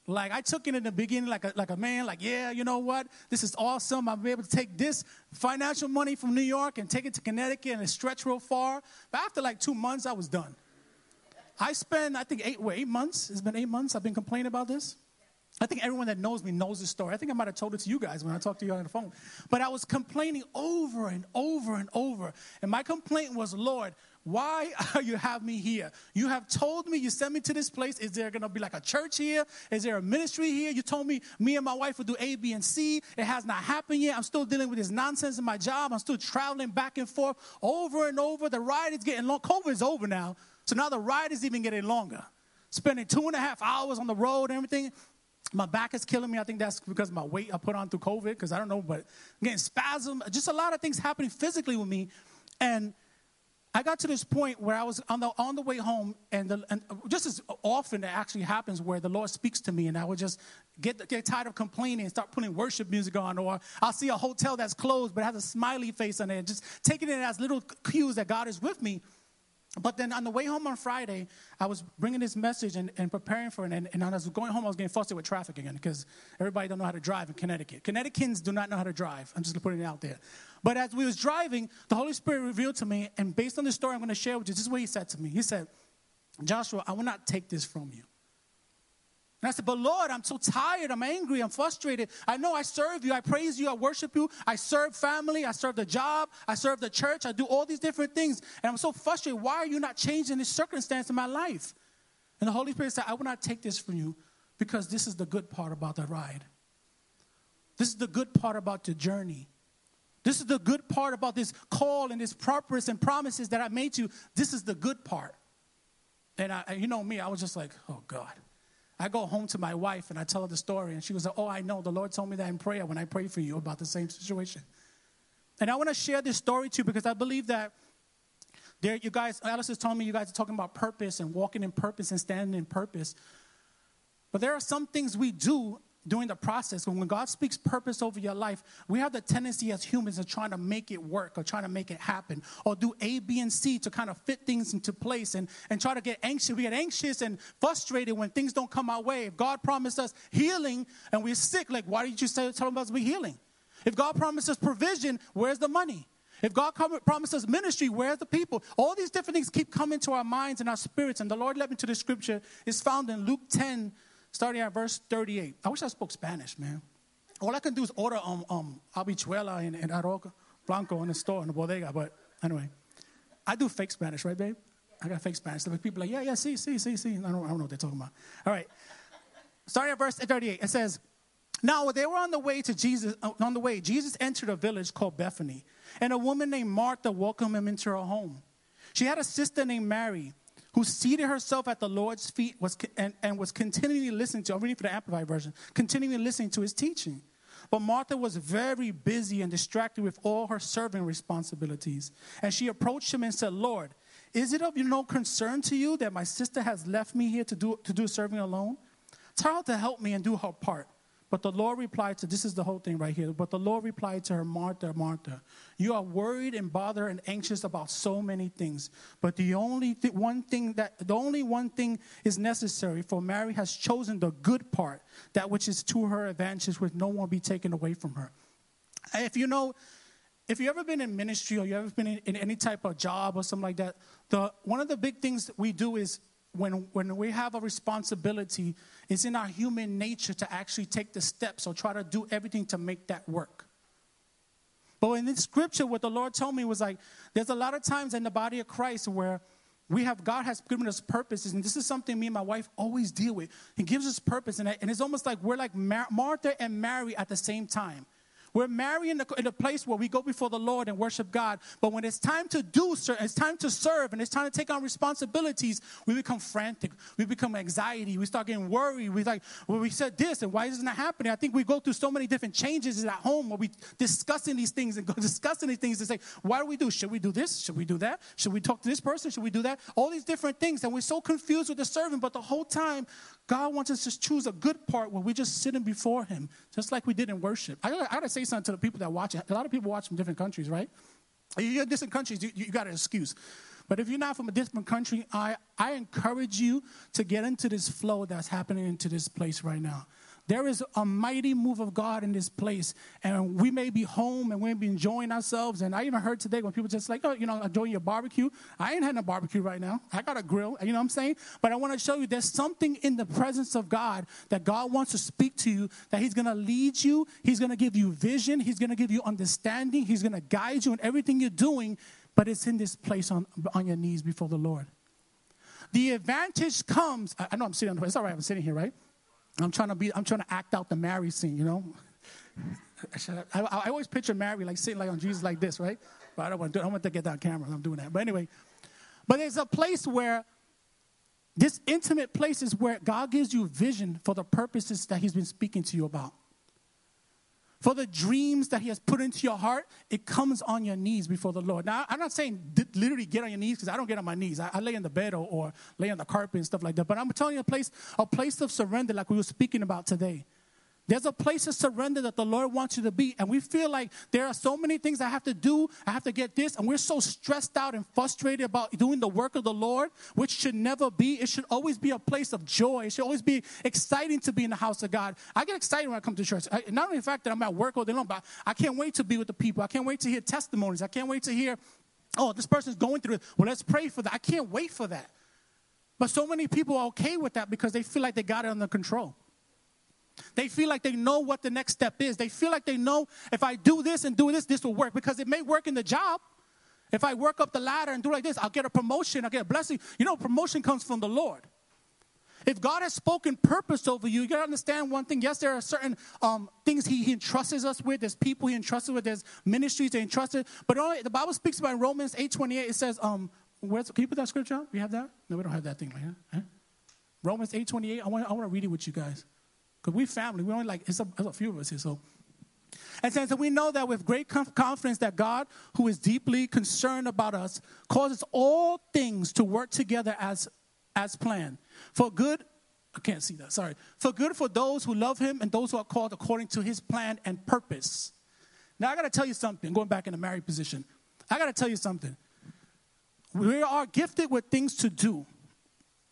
Like I took it in the beginning like a, like a man, like, yeah, you know what? This is awesome. I'll be able to take this financial money from New York and take it to Connecticut and stretch real far. But after like two months, I was done. I spent, I think, eight, eight months. It's been eight months. I've been complaining about this. I think everyone that knows me knows this story. I think I might have told it to you guys when I talked to you on the phone. But I was complaining over and over and over. And my complaint was, Lord, why are you have me here? You have told me you sent me to this place. Is there going to be like a church here? Is there a ministry here? You told me me and my wife would do A, B, and C. It has not happened yet. I'm still dealing with this nonsense in my job. I'm still traveling back and forth over and over. The ride is getting long. COVID is over now. So now the ride is even getting longer. Spending two and a half hours on the road and everything. My back is killing me. I think that's because of my weight I put on through COVID, because I don't know, but I'm getting spasm. Just a lot of things happening physically with me. And I got to this point where I was on the on the way home, and, the, and just as often it actually happens where the Lord speaks to me, and I would just get get tired of complaining and start putting worship music on, or I'll see a hotel that's closed but has a smiley face on it, and just taking it as little cues that God is with me. But then on the way home on Friday, I was bringing this message and, and preparing for it. And, and as I was going home, I was getting frustrated with traffic again because everybody don't know how to drive in Connecticut. Connecticutans do not know how to drive. I'm just putting it out there. But as we was driving, the Holy Spirit revealed to me, and based on the story I'm going to share with you, this is what He said to me. He said, Joshua, I will not take this from you. And I said, But Lord, I'm so tired. I'm angry. I'm frustrated. I know I serve you. I praise you. I worship you. I serve family. I serve the job. I serve the church. I do all these different things. And I'm so frustrated. Why are you not changing this circumstance in my life? And the Holy Spirit said, I will not take this from you because this is the good part about the ride. This is the good part about the journey. This is the good part about this call and this purpose and promises that I made to you. This is the good part. And I, you know me, I was just like, oh God. I go home to my wife and I tell her the story, and she was like, Oh, I know. The Lord told me that in prayer when I pray for you about the same situation. And I want to share this story too because I believe that there, you guys, Alice has told me you guys are talking about purpose and walking in purpose and standing in purpose. But there are some things we do during the process. When God speaks purpose over your life, we have the tendency as humans of trying to make it work or trying to make it happen or do A, B, and C to kind of fit things into place and, and try to get anxious. We get anxious and frustrated when things don't come our way. If God promised us healing and we're sick, like, why did you say, tell us we're healing? If God promised us provision, where's the money? If God promised us ministry, where's the people? All these different things keep coming to our minds and our spirits. And the Lord led me to the scripture. It's found in Luke 10, starting at verse 38. I wish I spoke Spanish, man. All I can do is order um, um, habichuela and, and arroz blanco in the store, in the bodega. But anyway, I do fake Spanish, right, babe? I got fake Spanish. So people are like, yeah, yeah, see, see, see, see. I don't, I don't know what they're talking about. All right. Starting at verse 38, it says, Now they were on the way to Jesus, uh, on the way, Jesus entered a village called Bethany, and a woman named Martha welcomed him into her home. She had a sister named Mary who seated herself at the Lord's feet was, and, and was continually listening to, I'm reading for the Amplified version, continually listening to his teaching. But Martha was very busy and distracted with all her serving responsibilities. And she approached him and said, Lord, is it of no concern to you that my sister has left me here to do, to do serving alone? Tell her to help me and do her part. But the Lord replied to, this is the whole thing right here. But the Lord replied to her, Martha, Martha, you are worried and bothered and anxious about so many things. But the only th- one thing that, the only one thing is necessary, for Mary has chosen the good part, that which is to her advantage, which no one be taken away from her. If you know, if you ever been in ministry or you ever been in, in any type of job or something like that, the, one of the big things we do is when, when we have a responsibility, it's in our human nature to actually take the steps or try to do everything to make that work. But in this scripture, what the Lord told me was like, there's a lot of times in the body of Christ where we have, God has given us purposes, and this is something me and my wife always deal with. He gives us purpose, and, and it's almost like we're like Mar- Martha and Mary at the same time. We're married in a, in a place where we go before the Lord and worship God. But when it's time to do, it's time to serve, and it's time to take on responsibilities, we become frantic. We become anxiety. We start getting worried. We like, well, we said this, and why isn't that happening? I think we go through so many different changes at home where we discussing these things and discussing these things and say, why do we do? Should we do this? Should we do that? Should we talk to this person? Should we do that? All these different things, and we're so confused with the serving. But the whole time, God wants us to choose a good part where we're just sitting before Him, just like we did in worship. I gotta, I gotta say something to the people that watch it. A lot of people watch from different countries, right? You're in different countries, you, you got an excuse. But if you're not from a different country, I, I encourage you to get into this flow that's happening into this place right now. There is a mighty move of God in this place, and we may be home and we may be enjoying ourselves. And I even heard today when people just like, oh, you know, enjoying your barbecue. I ain't having a barbecue right now. I got a grill, you know what I'm saying? But I want to show you there's something in the presence of God that God wants to speak to you, that He's going to lead you, He's going to give you vision, He's going to give you understanding, He's going to guide you in everything you're doing, but it's in this place on, on your knees before the Lord. The advantage comes, I I know I'm sitting on the, it's all right, I'm sitting here, right? I'm trying to be, I'm trying to act out the Mary scene, you know? I, I, I always picture Mary like sitting like on Jesus like this, right? But I don't want to do it. I want to get that camera. I'm doing that. But anyway, but there's a place where this intimate place is where God gives you vision for the purposes that He's been speaking to you about. For the dreams that He has put into your heart, it comes on your knees before the Lord. Now, I'm not saying literally get on your knees because I don't get on my knees. I, I lay in the bed or, or lay on the carpet and stuff like that. But I'm telling you a place, a place of surrender, like we were speaking about today. There's a place of surrender that the Lord wants you to be. And we feel like there are so many things I have to do. I have to get this. And we're so stressed out and frustrated about doing the work of the Lord, which should never be. It should always be a place of joy. It should always be exciting to be in the house of God. I get excited when I come to church. I, not only the fact that I'm at work all day long, but I can't wait to be with the people. I can't wait to hear testimonies. I can't wait to hear, oh, this person's going through it. Well, let's pray for that. I can't wait for that. But so many people are okay with that because they feel like they got it under control. They feel like they know what the next step is. They feel like they know if I do this and do this, this will work because it may work in the job. If I work up the ladder and do like this, I'll get a promotion, I'll get a blessing. You know, promotion comes from the Lord. If God has spoken purpose over you, you gotta understand one thing. Yes, there are certain um, things he, he entrusts us with. There's people he entrusts with. There's ministries they entrusted. But only, the Bible speaks about Romans 8:28. It says, um, where's, can you put that scripture up? We have that? No, we don't have that thing right here. Huh? Romans 8:28. I want I want to read it with you guys. Because we family, we only like, it's a, it's a few of us here. So, and since we know that with great confidence that God, who is deeply concerned about us, causes all things to work together as, as planned. For good, I can't see that, sorry. For good for those who love him and those who are called according to his plan and purpose. Now, I got to tell you something, going back in the married position. I got to tell you something. We are gifted with things to do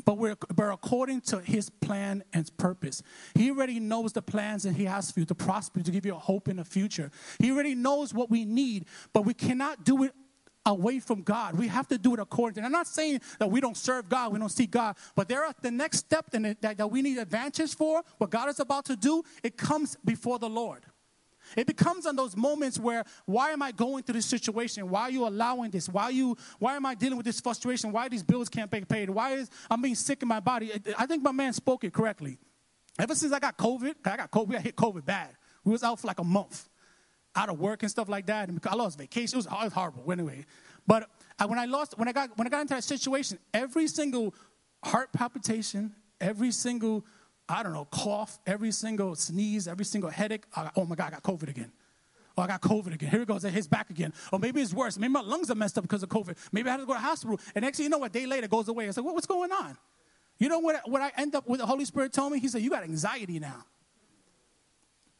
but we're, we're according to his plan and purpose. He already knows the plans that he has for you to prosper, to give you a hope in the future. He already knows what we need, but we cannot do it away from God. We have to do it according to. I'm not saying that we don't serve God, we don't seek God, but there are the next step in it that, that we need advantage for, what God is about to do, it comes before the Lord. It becomes on those moments where why am I going through this situation? Why are you allowing this? Why you why am I dealing with this frustration? Why these bills can't be paid? Why is I'm being sick in my body? I think my man spoke it correctly. Ever since I got COVID, I got COVID, I hit COVID bad. We was out for like a month, out of work and stuff like that. And I lost vacation. It was, it was horrible anyway. But I, when I lost, when I got when I got into that situation, every single heart palpitation, every single I don't know, cough, every single sneeze, every single headache. Oh my God, I got COVID again. Oh, I got COVID again. Here it goes. His back again. Or maybe it's worse. Maybe my lungs are messed up because of COVID. Maybe I had to go to the hospital. And thing you know, a day later, it goes away. I said, what, what's going on? You know what, what I end up with the Holy Spirit told me? He said, You got anxiety now.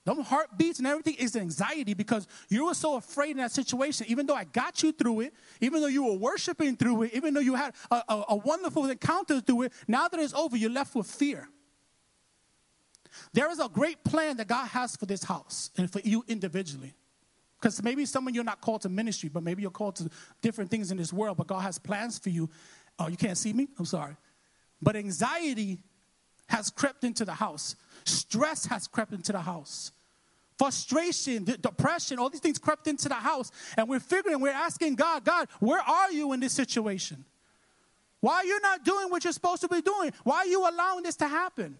The heartbeats and everything is anxiety because you were so afraid in that situation. Even though I got you through it, even though you were worshiping through it, even though you had a, a, a wonderful encounter through it, now that it's over, you're left with fear. There is a great plan that God has for this house and for you individually. Because maybe some of you are not called to ministry, but maybe you're called to different things in this world, but God has plans for you. Oh, you can't see me? I'm sorry. But anxiety has crept into the house, stress has crept into the house. Frustration, depression, all these things crept into the house. And we're figuring, we're asking God, God, where are you in this situation? Why are you not doing what you're supposed to be doing? Why are you allowing this to happen?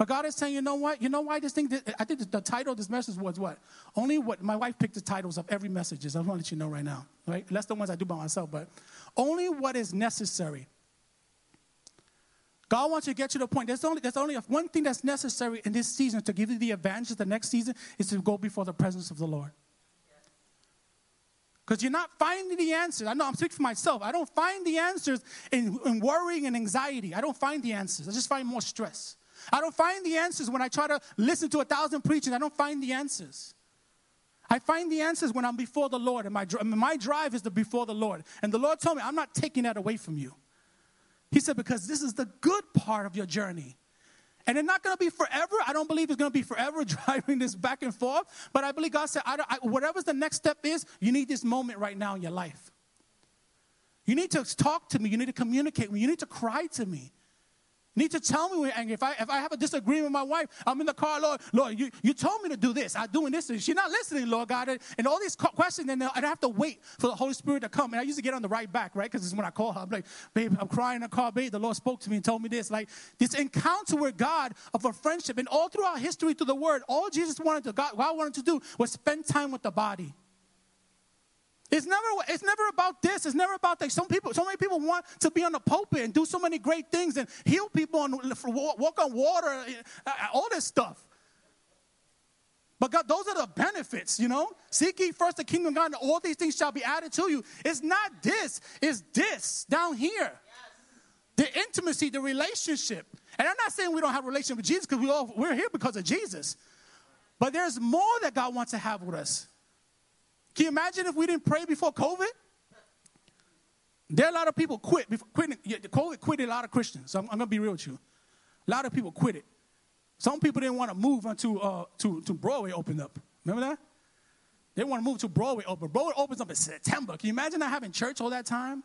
But God is saying, you know what? You know why this thing, I think the title of this message was what? Only what, my wife picked the titles of every message. I want to let you know right now, right? Less the ones I do by myself, but only what is necessary. God wants you to get to the point. There's only, there's only one thing that's necessary in this season to give you the advantage of the next season is to go before the presence of the Lord. Because you're not finding the answers. I know I'm speaking for myself. I don't find the answers in, in worrying and anxiety. I don't find the answers. I just find more stress. I don't find the answers when I try to listen to a thousand preachers. I don't find the answers. I find the answers when I'm before the Lord, and my, my drive is to before the Lord. And the Lord told me, I'm not taking that away from you. He said, because this is the good part of your journey. And it's not going to be forever. I don't believe it's going to be forever driving this back and forth. But I believe God said, I I, whatever the next step is, you need this moment right now in your life. You need to talk to me. You need to communicate with me. You need to cry to me. Need to tell me when you're angry. If I, if I have a disagreement with my wife, I'm in the car, Lord, Lord, you, you told me to do this. I'm doing this. And she's not listening, Lord God. And all these questions, and I have to wait for the Holy Spirit to come. And I used to get on the right back, right? Because it's when I call her. I'm like, babe, I'm crying in the car, babe. The Lord spoke to me and told me this. Like this encounter with God of a friendship. And all throughout history through the word, all Jesus wanted to, God, God wanted to do was spend time with the body. It's never, it's never about this. It's never about that. Some people, so many people want to be on the pulpit and do so many great things and heal people and walk on water, uh, all this stuff. But God, those are the benefits, you know? Seek ye first the kingdom of God, and all these things shall be added to you. It's not this, it's this down here. The intimacy, the relationship. And I'm not saying we don't have a relationship with Jesus because we all we're here because of Jesus. But there's more that God wants to have with us. Can you imagine if we didn't pray before COVID? There are a lot of people quit. Before, quitting, COVID quit a lot of Christians. I'm, I'm going to be real with you. A lot of people quit it. Some people didn't want to move until uh, to, to Broadway opened up. Remember that? They want to move to Broadway open. Broadway opens up in September. Can you imagine not having church all that time?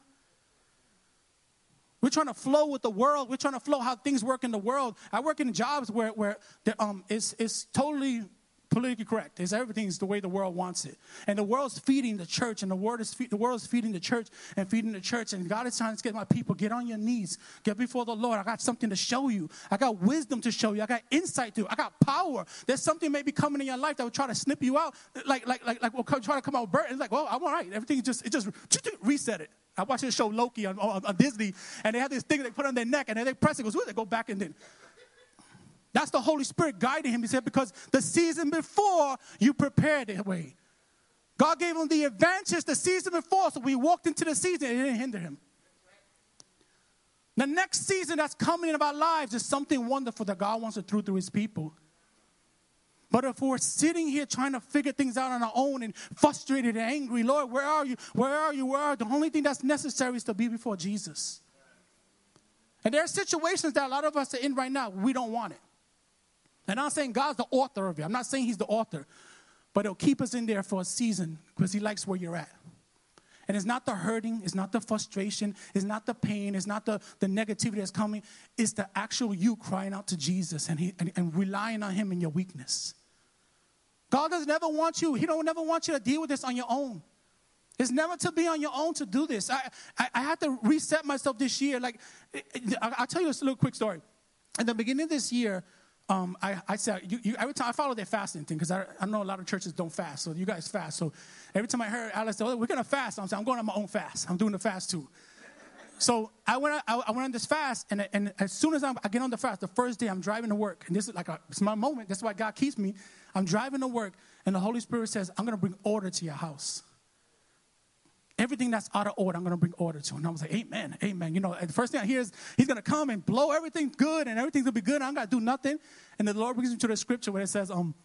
We're trying to flow with the world. We're trying to flow how things work in the world. I work in jobs where, where the, um, it's, it's totally politically correct. It's everything's the way the world wants it. And the world's feeding the church, and the world is fe- the world's feeding the church and feeding the church. And God is trying to get my people, get on your knees, get before the Lord. I got something to show you. I got wisdom to show you. I got insight to. I got power. There's something maybe coming in your life that will try to snip you out, like like like like will come, try to come out burnt. It's like, well, I'm all right. Everything just it just reset it. I watched this show Loki on, on, on Disney, and they have this thing they put on their neck, and then they press it. Goes, they go back and then. That's the Holy Spirit guiding him. He said, because the season before you prepared the way. God gave him the advantage the season before, so we walked into the season, and it didn't hinder him. The next season that's coming in our lives is something wonderful that God wants to do through his people. But if we're sitting here trying to figure things out on our own and frustrated and angry, Lord, where are you? Where are you? Where are you? The only thing that's necessary is to be before Jesus. And there are situations that a lot of us are in right now, we don't want it. And I'm saying God's the author of it. I'm not saying He's the author, but He'll keep us in there for a season because He likes where you're at. And it's not the hurting, it's not the frustration, it's not the pain, it's not the, the negativity that's coming. It's the actual you crying out to Jesus and, he, and, and relying on Him in your weakness. God does never want you, He don't never want you to deal with this on your own. It's never to be on your own to do this. I, I, I had to reset myself this year. Like, I'll tell you a little quick story. At the beginning of this year, um, I, I said, you, you, every time I follow their fasting thing, because I, I know a lot of churches don't fast, so you guys fast. So every time I heard Alice say, oh, we're going to fast, I'm saying, I'm going on my own fast. I'm doing the fast too. So I went, I, I went on this fast, and, and as soon as I'm, I get on the fast, the first day I'm driving to work, and this is like a, it's my moment. That's why God keeps me. I'm driving to work, and the Holy Spirit says, I'm going to bring order to your house. Everything that's out of order, I'm going to bring order to. And I was like, Amen, Amen. You know, the first thing I hear is He's going to come and blow everything good, and everything's going to be good. I'm going to do nothing. And the Lord brings me to the scripture where it says, um,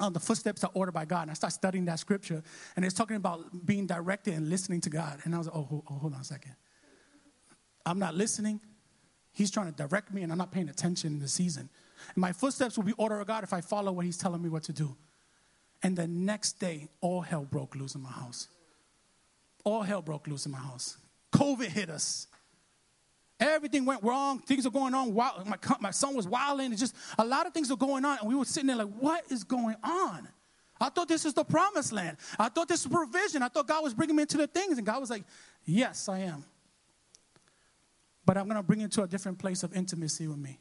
um, the footsteps are ordered by God. And I start studying that scripture, and it's talking about being directed and listening to God. And I was like, oh, oh, oh hold on a second. I'm not listening. He's trying to direct me, and I'm not paying attention in the season. And my footsteps will be ordered of God if I follow what He's telling me what to do. And the next day, all hell broke loose in my house. All hell broke loose in my house. COVID hit us. Everything went wrong. Things are going on. My, my son was wilding. It's just a lot of things are going on. And we were sitting there like, what is going on? I thought this is the promised land. I thought this was provision. I thought God was bringing me into the things. And God was like, yes, I am. But I'm going to bring you to a different place of intimacy with me.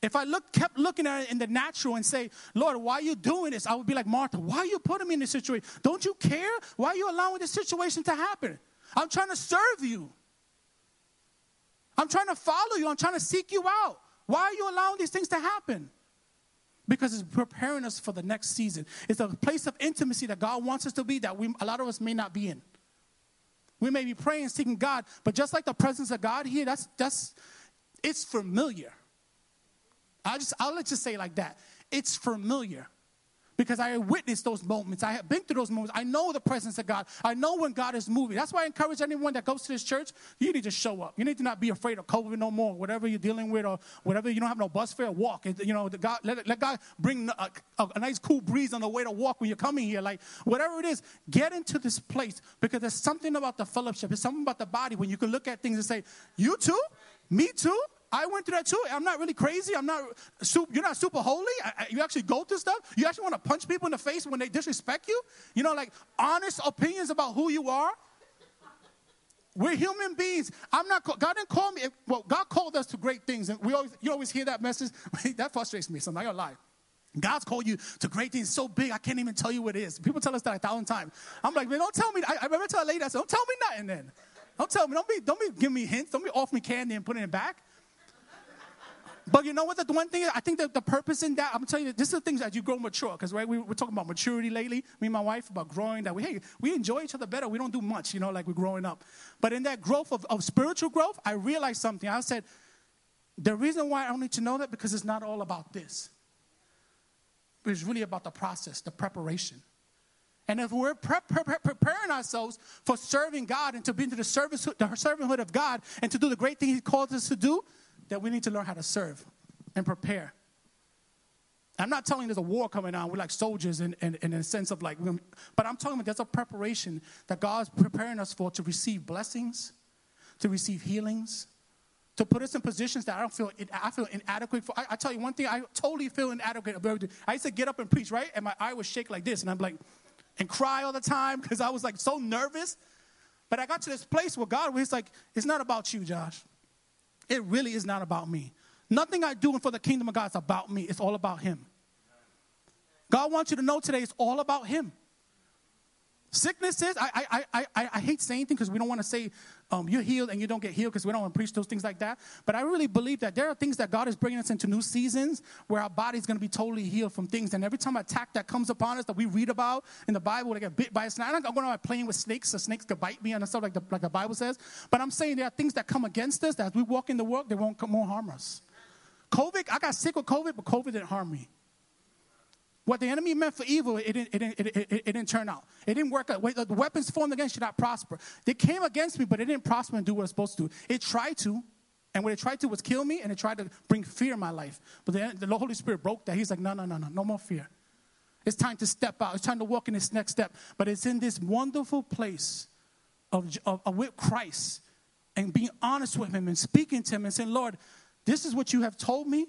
If I look, kept looking at it in the natural and say, Lord, why are you doing this? I would be like, Martha, why are you putting me in this situation? Don't you care? Why are you allowing this situation to happen? I'm trying to serve you. I'm trying to follow you. I'm trying to seek you out. Why are you allowing these things to happen? Because it's preparing us for the next season. It's a place of intimacy that God wants us to be that we, a lot of us may not be in. We may be praying, seeking God, but just like the presence of God here, that's that's it's familiar. I just I'll let you say like that. It's familiar. because I witnessed those moments. I have been through those moments. I know the presence of God. I know when God is moving. That's why I encourage anyone that goes to this church, you need to show up. You need to not be afraid of COVID no more. Whatever you're dealing with or whatever, you don't have no bus fare, walk. You know, the God, let, let God bring a, a, a nice cool breeze on the way to walk when you're coming here. Like, whatever it is, get into this place because there's something about the fellowship. There's something about the body when you can look at things and say, you too? Me too? I went through that too. I'm not really crazy. I'm not. Super, you're not super holy. You actually go through stuff. You actually want to punch people in the face when they disrespect you. You know, like honest opinions about who you are. We're human beings. I'm not. God didn't call me. Well, God called us to great things, and we always. You always hear that message. that frustrates me. So I'm not gonna lie. God's called you to great things so big, I can't even tell you what it is. People tell us that a thousand times. I'm like, man, don't tell me. I, I remember tell a lady, I said, don't tell me nothing then. Don't tell me. Don't be, don't be giving me hints. Don't be off me candy and putting it back. But you know what? The one thing is, I think that the purpose in that, I'm telling you, this is the things as you grow mature. Because right, we, we're talking about maturity lately. Me and my wife about growing. That we hey, we enjoy each other better. We don't do much, you know, like we're growing up. But in that growth of, of spiritual growth, I realized something. I said, the reason why I don't need to know that because it's not all about this. It's really about the process, the preparation. And if we're pre- pre- pre- preparing ourselves for serving God and to be into the service, the servanthood of God and to do the great thing He called us to do, that we need to learn how to serve and prepare. I'm not telling there's a war coming on. We're like soldiers in, in, in a sense of like, but I'm talking about there's a preparation that God's preparing us for to receive blessings, to receive healings, to put us in positions that I don't feel I feel inadequate for. I, I tell you one thing, I totally feel inadequate. I used to get up and preach, right? And my eye would shake like this, and I'm like, and cry all the time because I was like so nervous. But I got to this place where God was like, it's not about you, Josh. It really is not about me. Nothing I do for the kingdom of God is about me. It's all about Him. God wants you to know today it's all about Him. Sicknesses, I, I, I, I, hate saying things because we don't want to say um, you're healed and you don't get healed because we don't want to preach those things like that. But I really believe that there are things that God is bringing us into new seasons where our body's going to be totally healed from things. And every time an attack that comes upon us that we read about in the Bible, they get bit by a snake. I'm not going around playing with snakes so snakes could bite me and stuff like the, like the Bible says. But I'm saying there are things that come against us that as we walk in the world, they won't, won't harm us. COVID, I got sick with COVID, but COVID didn't harm me. What the enemy meant for evil, it didn't, it didn't, it, it, it, didn't turn out. It didn't work out. The weapons formed against you not prosper. They came against me, but it didn't prosper and do what it's supposed to do. It tried to, and what it tried to was kill me, and it tried to bring fear in my life. But then the Holy Spirit broke that. He's like, no, no, no, no, no more fear. It's time to step out. It's time to walk in this next step. But it's in this wonderful place of, of, of with Christ and being honest with Him and speaking to Him and saying, Lord, this is what you have told me.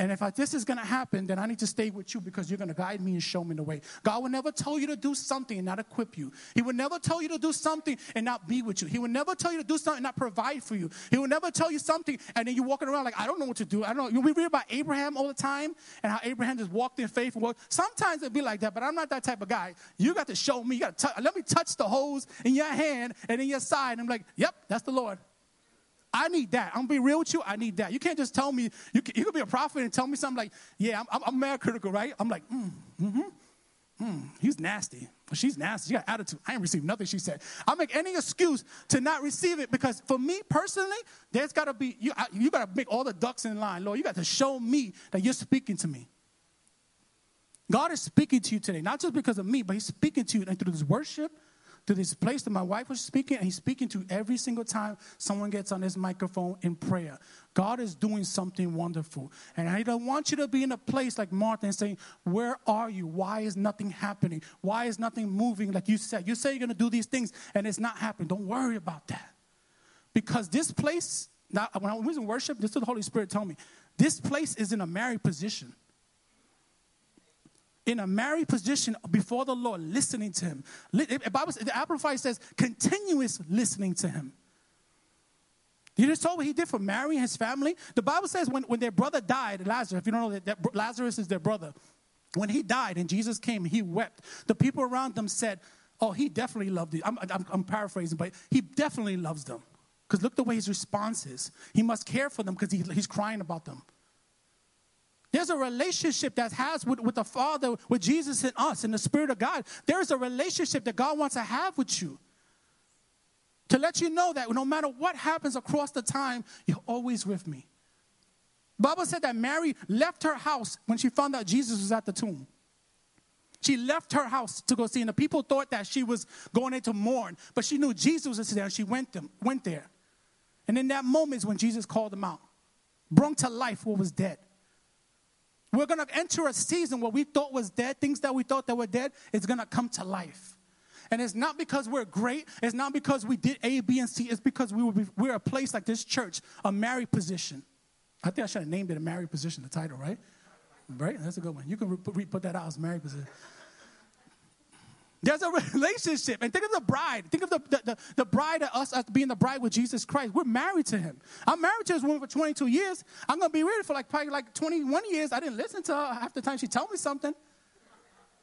And if I, this is going to happen, then I need to stay with you because you're going to guide me and show me the way. God will never tell you to do something and not equip you. He will never tell you to do something and not be with you. He will never tell you to do something and not provide for you. He will never tell you something and then you're walking around like, I don't know what to do. I don't know. We read about Abraham all the time and how Abraham just walked in faith. Walked. Sometimes it'll be like that, but I'm not that type of guy. You got to show me. You got to let me touch the hose in your hand and in your side. And I'm like, yep, that's the Lord. I need that. I'm gonna be real with you. I need that. You can't just tell me. You can, you could be a prophet and tell me something like, "Yeah, I'm, I'm, I'm mad critical, right?" I'm like, mm, mm-hmm, mm, he's nasty. She's nasty. She got attitude. I ain't received nothing she said. I'll make any excuse to not receive it because for me personally, there's got to be you. I, you got to make all the ducks in line, Lord. You got to show me that you're speaking to me. God is speaking to you today, not just because of me, but He's speaking to you and through this worship to this place that my wife was speaking, and he's speaking to every single time someone gets on this microphone in prayer. God is doing something wonderful. And I don't want you to be in a place like Martha and saying, Where are you? Why is nothing happening? Why is nothing moving? Like you said, you say you're going to do these things, and it's not happening. Don't worry about that. Because this place, now, when I was in worship, this is the Holy Spirit told me, this place is in a married position in a married position before the Lord, listening to Him. The Bible, the Amplified says, continuous listening to Him. You just saw what He did for Mary and his family. The Bible says when, when their brother died, Lazarus, if you don't know that, that Lazarus is their brother, when he died and Jesus came, he wept. The people around them said, "Oh, he definitely loved it." I'm, I'm, I'm paraphrasing, but he definitely loves them because look the way his response is. He must care for them because he, he's crying about them. There's a relationship that has with, with the Father, with Jesus and us, and the Spirit of God. There is a relationship that God wants to have with you. To let you know that no matter what happens across the time, you're always with me. Bible said that Mary left her house when she found out Jesus was at the tomb. She left her house to go see, and the people thought that she was going in to mourn, but she knew Jesus was there, and she went, them, went there. And in that moment is when Jesus called them out, brought to life what was dead. We're going to enter a season where we thought was dead, things that we thought that were dead, is going to come to life. And it's not because we're great. It's not because we did A, B, and C. It's because we were, we're a place like this church, a married position. I think I should have named it a married position, the title, right? Right? That's a good one. You can re- put that out as married position. There's a relationship. And think of the bride. Think of the, the, the, the bride of us as being the bride with Jesus Christ. We're married to him. I'm married to this woman for 22 years. I'm going to be married for like probably like 21 years. I didn't listen to her half the time she told me something.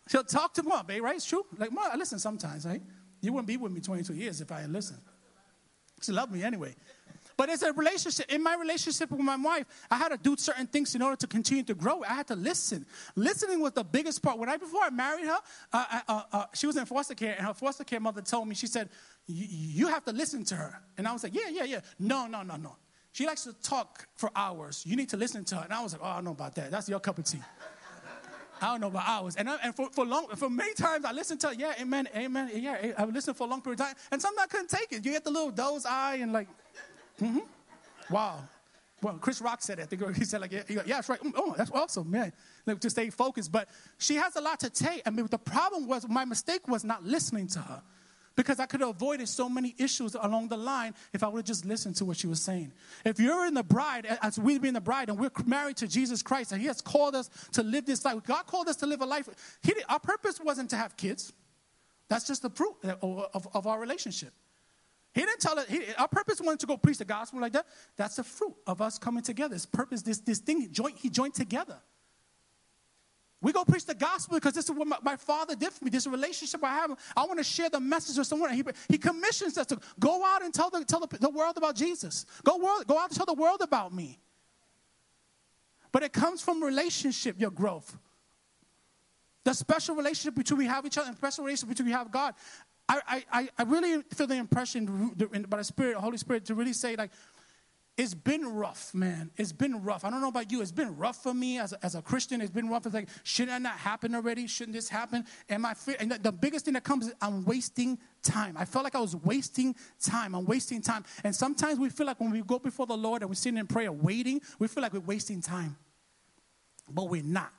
She'll talk to mom, babe, right? It's true. Like, mom, I listen sometimes, right? You wouldn't be with me 22 years if I had listened. She loved me anyway. But it's a relationship. In my relationship with my wife, I had to do certain things in order to continue to grow. I had to listen. Listening was the biggest part. When I before I married her, uh, uh, uh, she was in foster care, and her foster care mother told me, she said, "You have to listen to her." And I was like, "Yeah, yeah, yeah." No, no, no, no. She likes to talk for hours. You need to listen to her. And I was like, "Oh, I don't know about that. That's your cup of tea." I don't know about hours. And, I, and for, for long, for many times I listened to, her, yeah, amen, amen, yeah, I listened for a long period of time. And sometimes I couldn't take it. You get the little doze eye and like, Mm-hmm. Wow. Well, Chris Rock said that. He said, like, yeah, yeah, that's right. Oh, that's awesome, man. Like, to stay focused. But she has a lot to take. I mean, the problem was my mistake was not listening to her because I could have avoided so many issues along the line if I would have just listened to what she was saying. If you're in the bride, as we being the bride, and we're married to Jesus Christ, and He has called us to live this life, God called us to live a life. He, our purpose wasn't to have kids. That's just the fruit of, of, of our relationship. He didn't tell us, he, our purpose wasn't to go preach the gospel like that. That's the fruit of us coming together. His purpose, this, this thing, joint, he joined together. We go preach the gospel because this is what my, my, father did for me. This relationship I have. I want to share the message with someone. He, he commissions us to go out and tell the, tell the, the world about Jesus. Go, world, go out and tell the world about me. But it comes from relationship, your growth. The special relationship between we have each other and special relationship between we have God. I, I, I really feel the impression by the Spirit, Holy Spirit, to really say, like, it's been rough, man. It's been rough. I don't know about you. It's been rough for me as a, as a Christian. It's been rough. It's like, shouldn't that not happen already? Shouldn't this happen? And my fear, and the, the biggest thing that comes is I'm wasting time. I felt like I was wasting time. I'm wasting time. And sometimes we feel like when we go before the Lord and we're sitting in prayer waiting, we feel like we're wasting time. But we're not.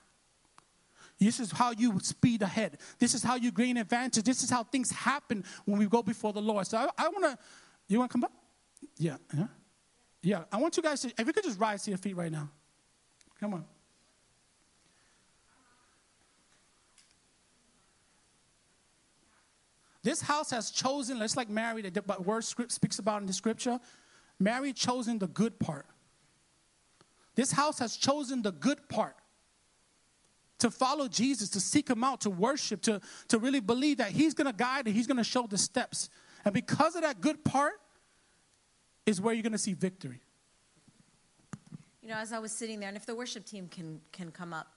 This is how you speed ahead. This is how you gain advantage. This is how things happen when we go before the Lord. So I, I want to, you want to come up? Yeah, yeah. Yeah, I want you guys to, if you could just rise to your feet right now. Come on. This house has chosen, let's like Mary, the word script speaks about in the scripture. Mary chosen the good part. This house has chosen the good part to follow Jesus, to seek him out, to worship, to, to really believe that he's going to guide and he's going to show the steps. And because of that good part is where you're going to see victory. You know, as I was sitting there, and if the worship team can, can come up,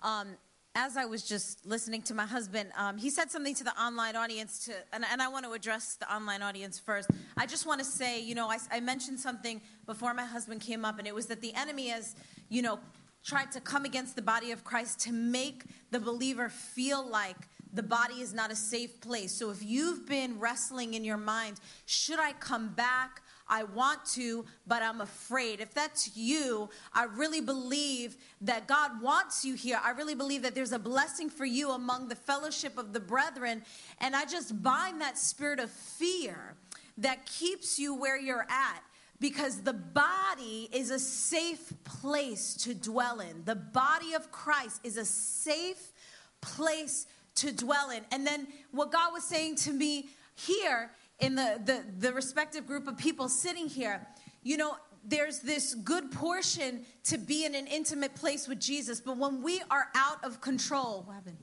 um, as I was just listening to my husband, um, he said something to the online audience, to, and, and, I want to address the online audience first. I just want to say, you know, I, I mentioned something before my husband came up, and it was that the enemy has, you know, tried to come against the body of Christ to make the believer feel like the body is not a safe place. So if you've been wrestling in your mind, should I come back? I want to, but I'm afraid. If that's you, I really believe that God wants you here. I really believe that there's a blessing for you among the fellowship of the brethren. And I just bind that spirit of fear that keeps you where you're at because the body is a safe place to dwell in. The body of Christ is a safe place to dwell in. And then what God was saying to me here in the, the, the respective group of people sitting here, you know, there's this good portion to be in an intimate place with Jesus, but when we are out of control, what happened?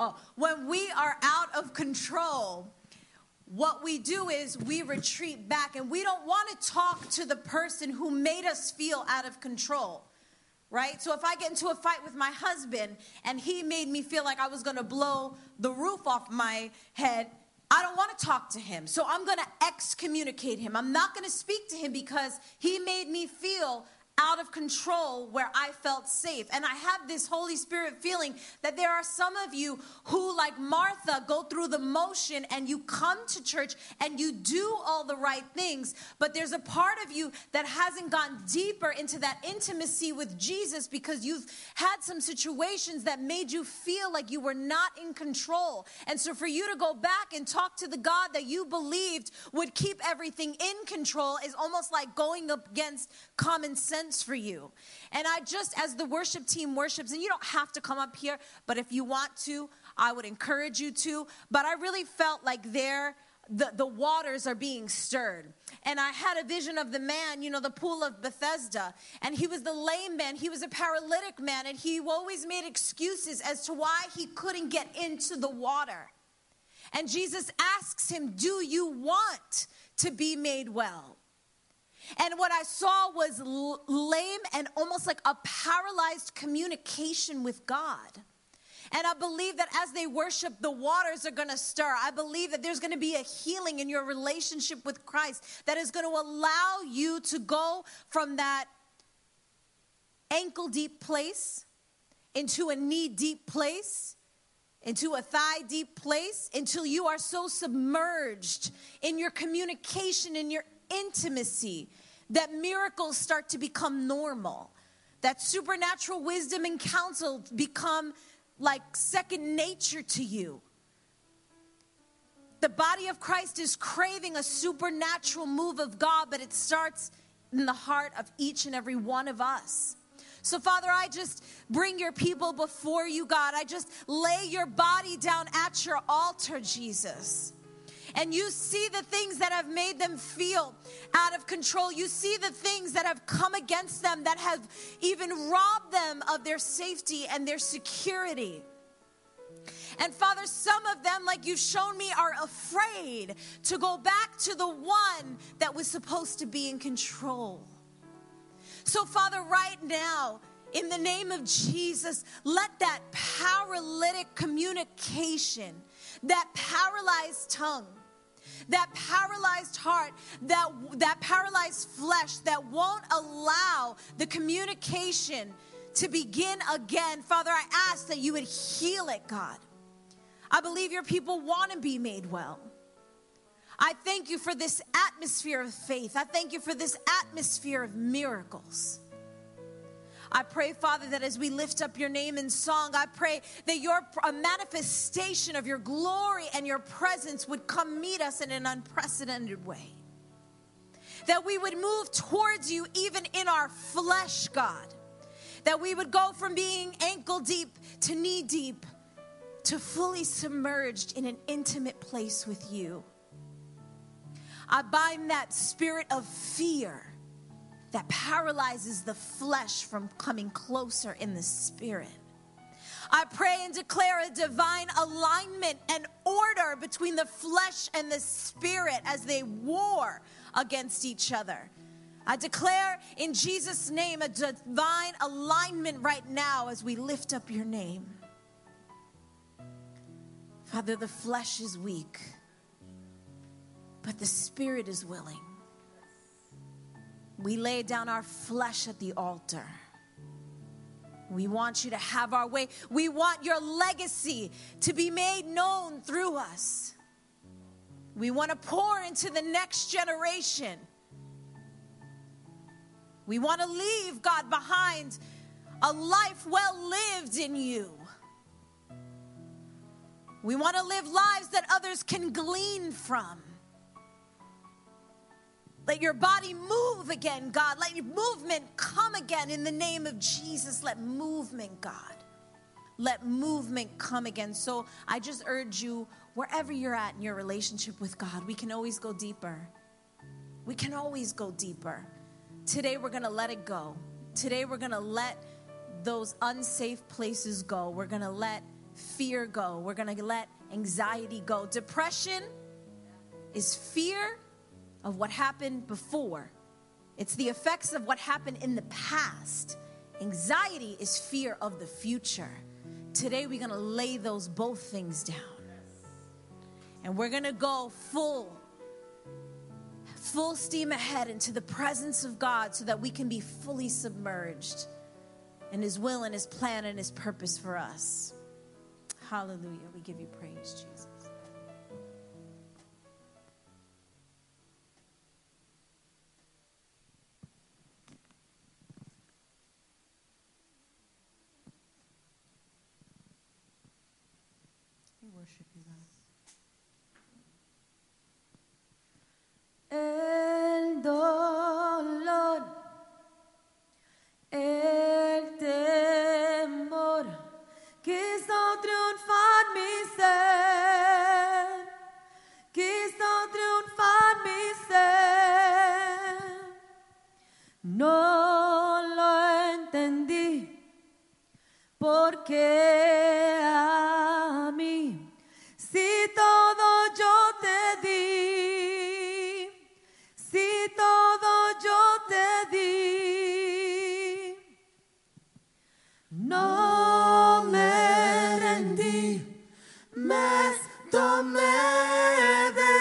Oh, when we are out of control, what we do is we retreat back and we don't want to talk to the person who made us feel out of control. Right? So if I get into a fight with my husband and he made me feel like I was going to blow the roof off my head, I don't want to talk to him. So I'm going to excommunicate him. I'm not going to speak to him because he made me feel out of control where I felt safe. And I have this Holy Spirit feeling that there are some of you who, like Martha, go through the motion and you come to church and you do all the right things, but there's a part of you that hasn't gone deeper into that intimacy with Jesus because you've had some situations that made you feel like you were not in control. And so for you to go back and talk to the God that you believed would keep everything in control is almost like going up against common sense for you. And I just, as the worship team worships, and you don't have to come up here, but if you want to, I would encourage you to. But I really felt like there, the, the waters are being stirred. And I had a vision of the man, you know, the pool of Bethesda. And he was the lame man, he was a paralytic man, and he always made excuses as to why he couldn't get into the water. And Jesus asks him, Do you want to be made well? And what I saw was l- lame and almost like a paralyzed communication with God. And I believe that as they worship, the waters are going to stir. I believe that there's going to be a healing in your relationship with Christ that is going to allow you to go from that ankle deep place into a knee deep place into a thigh deep place until you are so submerged in your communication in your intimacy that miracles start to become normal that supernatural wisdom and counsel become like second nature to you the body of Christ is craving a supernatural move of God but it starts in the heart of each and every one of us so, Father, I just bring your people before you, God. I just lay your body down at your altar, Jesus. And you see the things that have made them feel out of control. You see the things that have come against them that have even robbed them of their safety and their security. And Father, some of them, like you've shown me, are afraid to go back to the one that was supposed to be in control. So, Father, right now, in the name of Jesus, let that paralytic communication, that paralyzed tongue, that paralyzed heart, that, that paralyzed flesh that won't allow the communication to begin again, Father, I ask that you would heal it, God. I believe your people want to be made well. I thank you for this atmosphere of faith. I thank you for this atmosphere of miracles. I pray, Father, that as we lift up your name in song, I pray that your a manifestation of your glory and your presence would come meet us in an unprecedented way. That we would move towards you even in our flesh, God. That we would go from being ankle deep to knee deep to fully submerged in an intimate place with you. I bind that spirit of fear that paralyzes the flesh from coming closer in the spirit. I pray and declare a divine alignment and order between the flesh and the spirit as they war against each other. I declare in Jesus' name a divine alignment right now as we lift up your name. Father, the flesh is weak but the spirit is willing. We lay down our flesh at the altar. We want you to have our way. We want your legacy to be made known through us. We want to pour into the next generation. We want to leave God behind a life well lived in you. We want to live lives that others can glean from. Let your body move again, God. Let your movement come again in the name of Jesus. Let movement, God. Let movement come again. So I just urge you, wherever you're at in your relationship with God, we can always go deeper. We can always go deeper. Today, we're going to let it go. Today, we're going to let those unsafe places go. We're going to let fear go. We're going to let anxiety go. Depression is fear of what happened before, it's the effects of what happened in the past. Anxiety is fear of the future. Today, we're going to lay those both things down. And we're going to go full, full steam ahead into the presence of God so that we can be fully submerged in His will and His plan and His purpose for us. Hallelujah. We give you praise, Jesus. el dolor, el temor quiso triunfar mi ser, quiso triunfar mi ser. No lo entendí porque No me rendí, me tomé de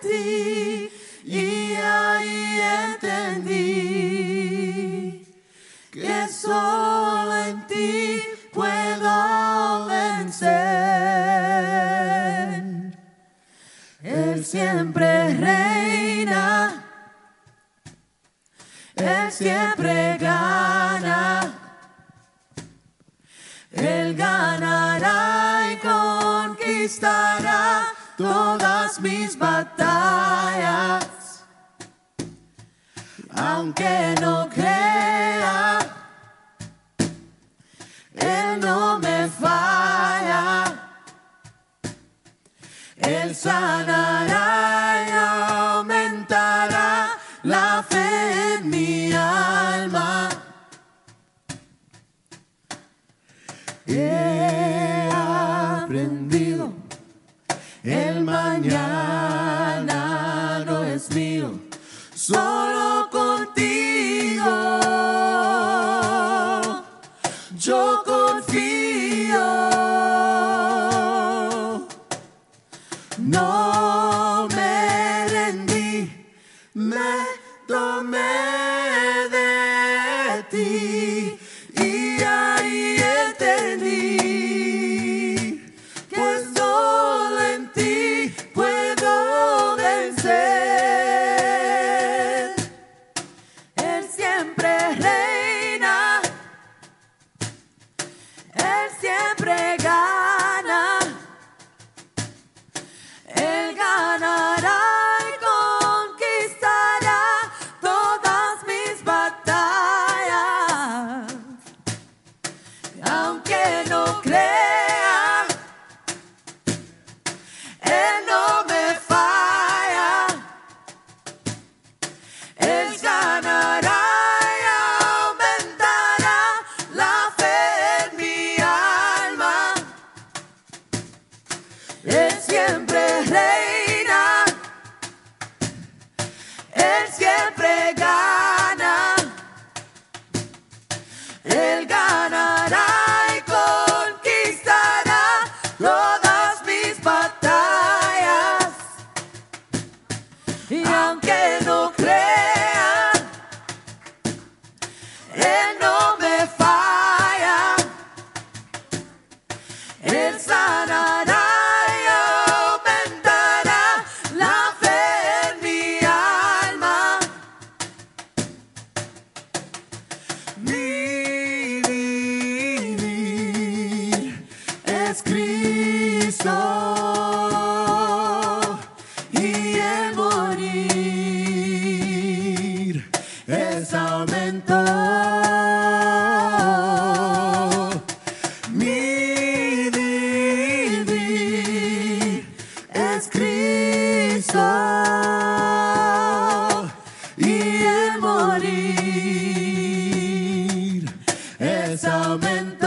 ti y ahí entendí que solo en ti puedo vencer. Él siempre reina, Él siempre gana. Él ganará y conquistará todas mis batallas. Aunque no crea, Él no me falla. Él sanará Testament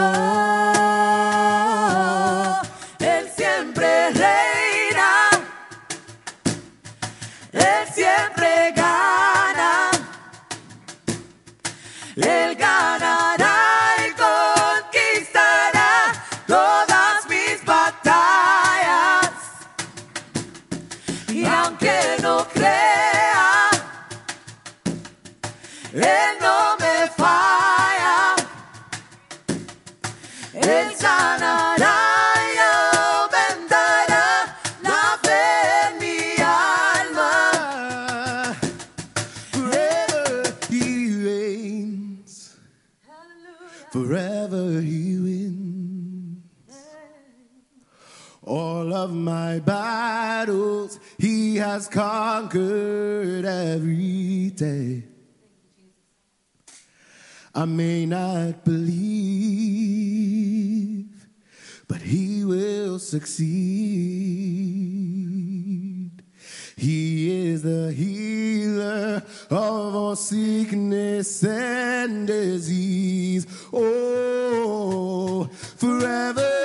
could every day. I may not believe, but he will succeed. He is the healer of all sickness and disease. Oh, forever.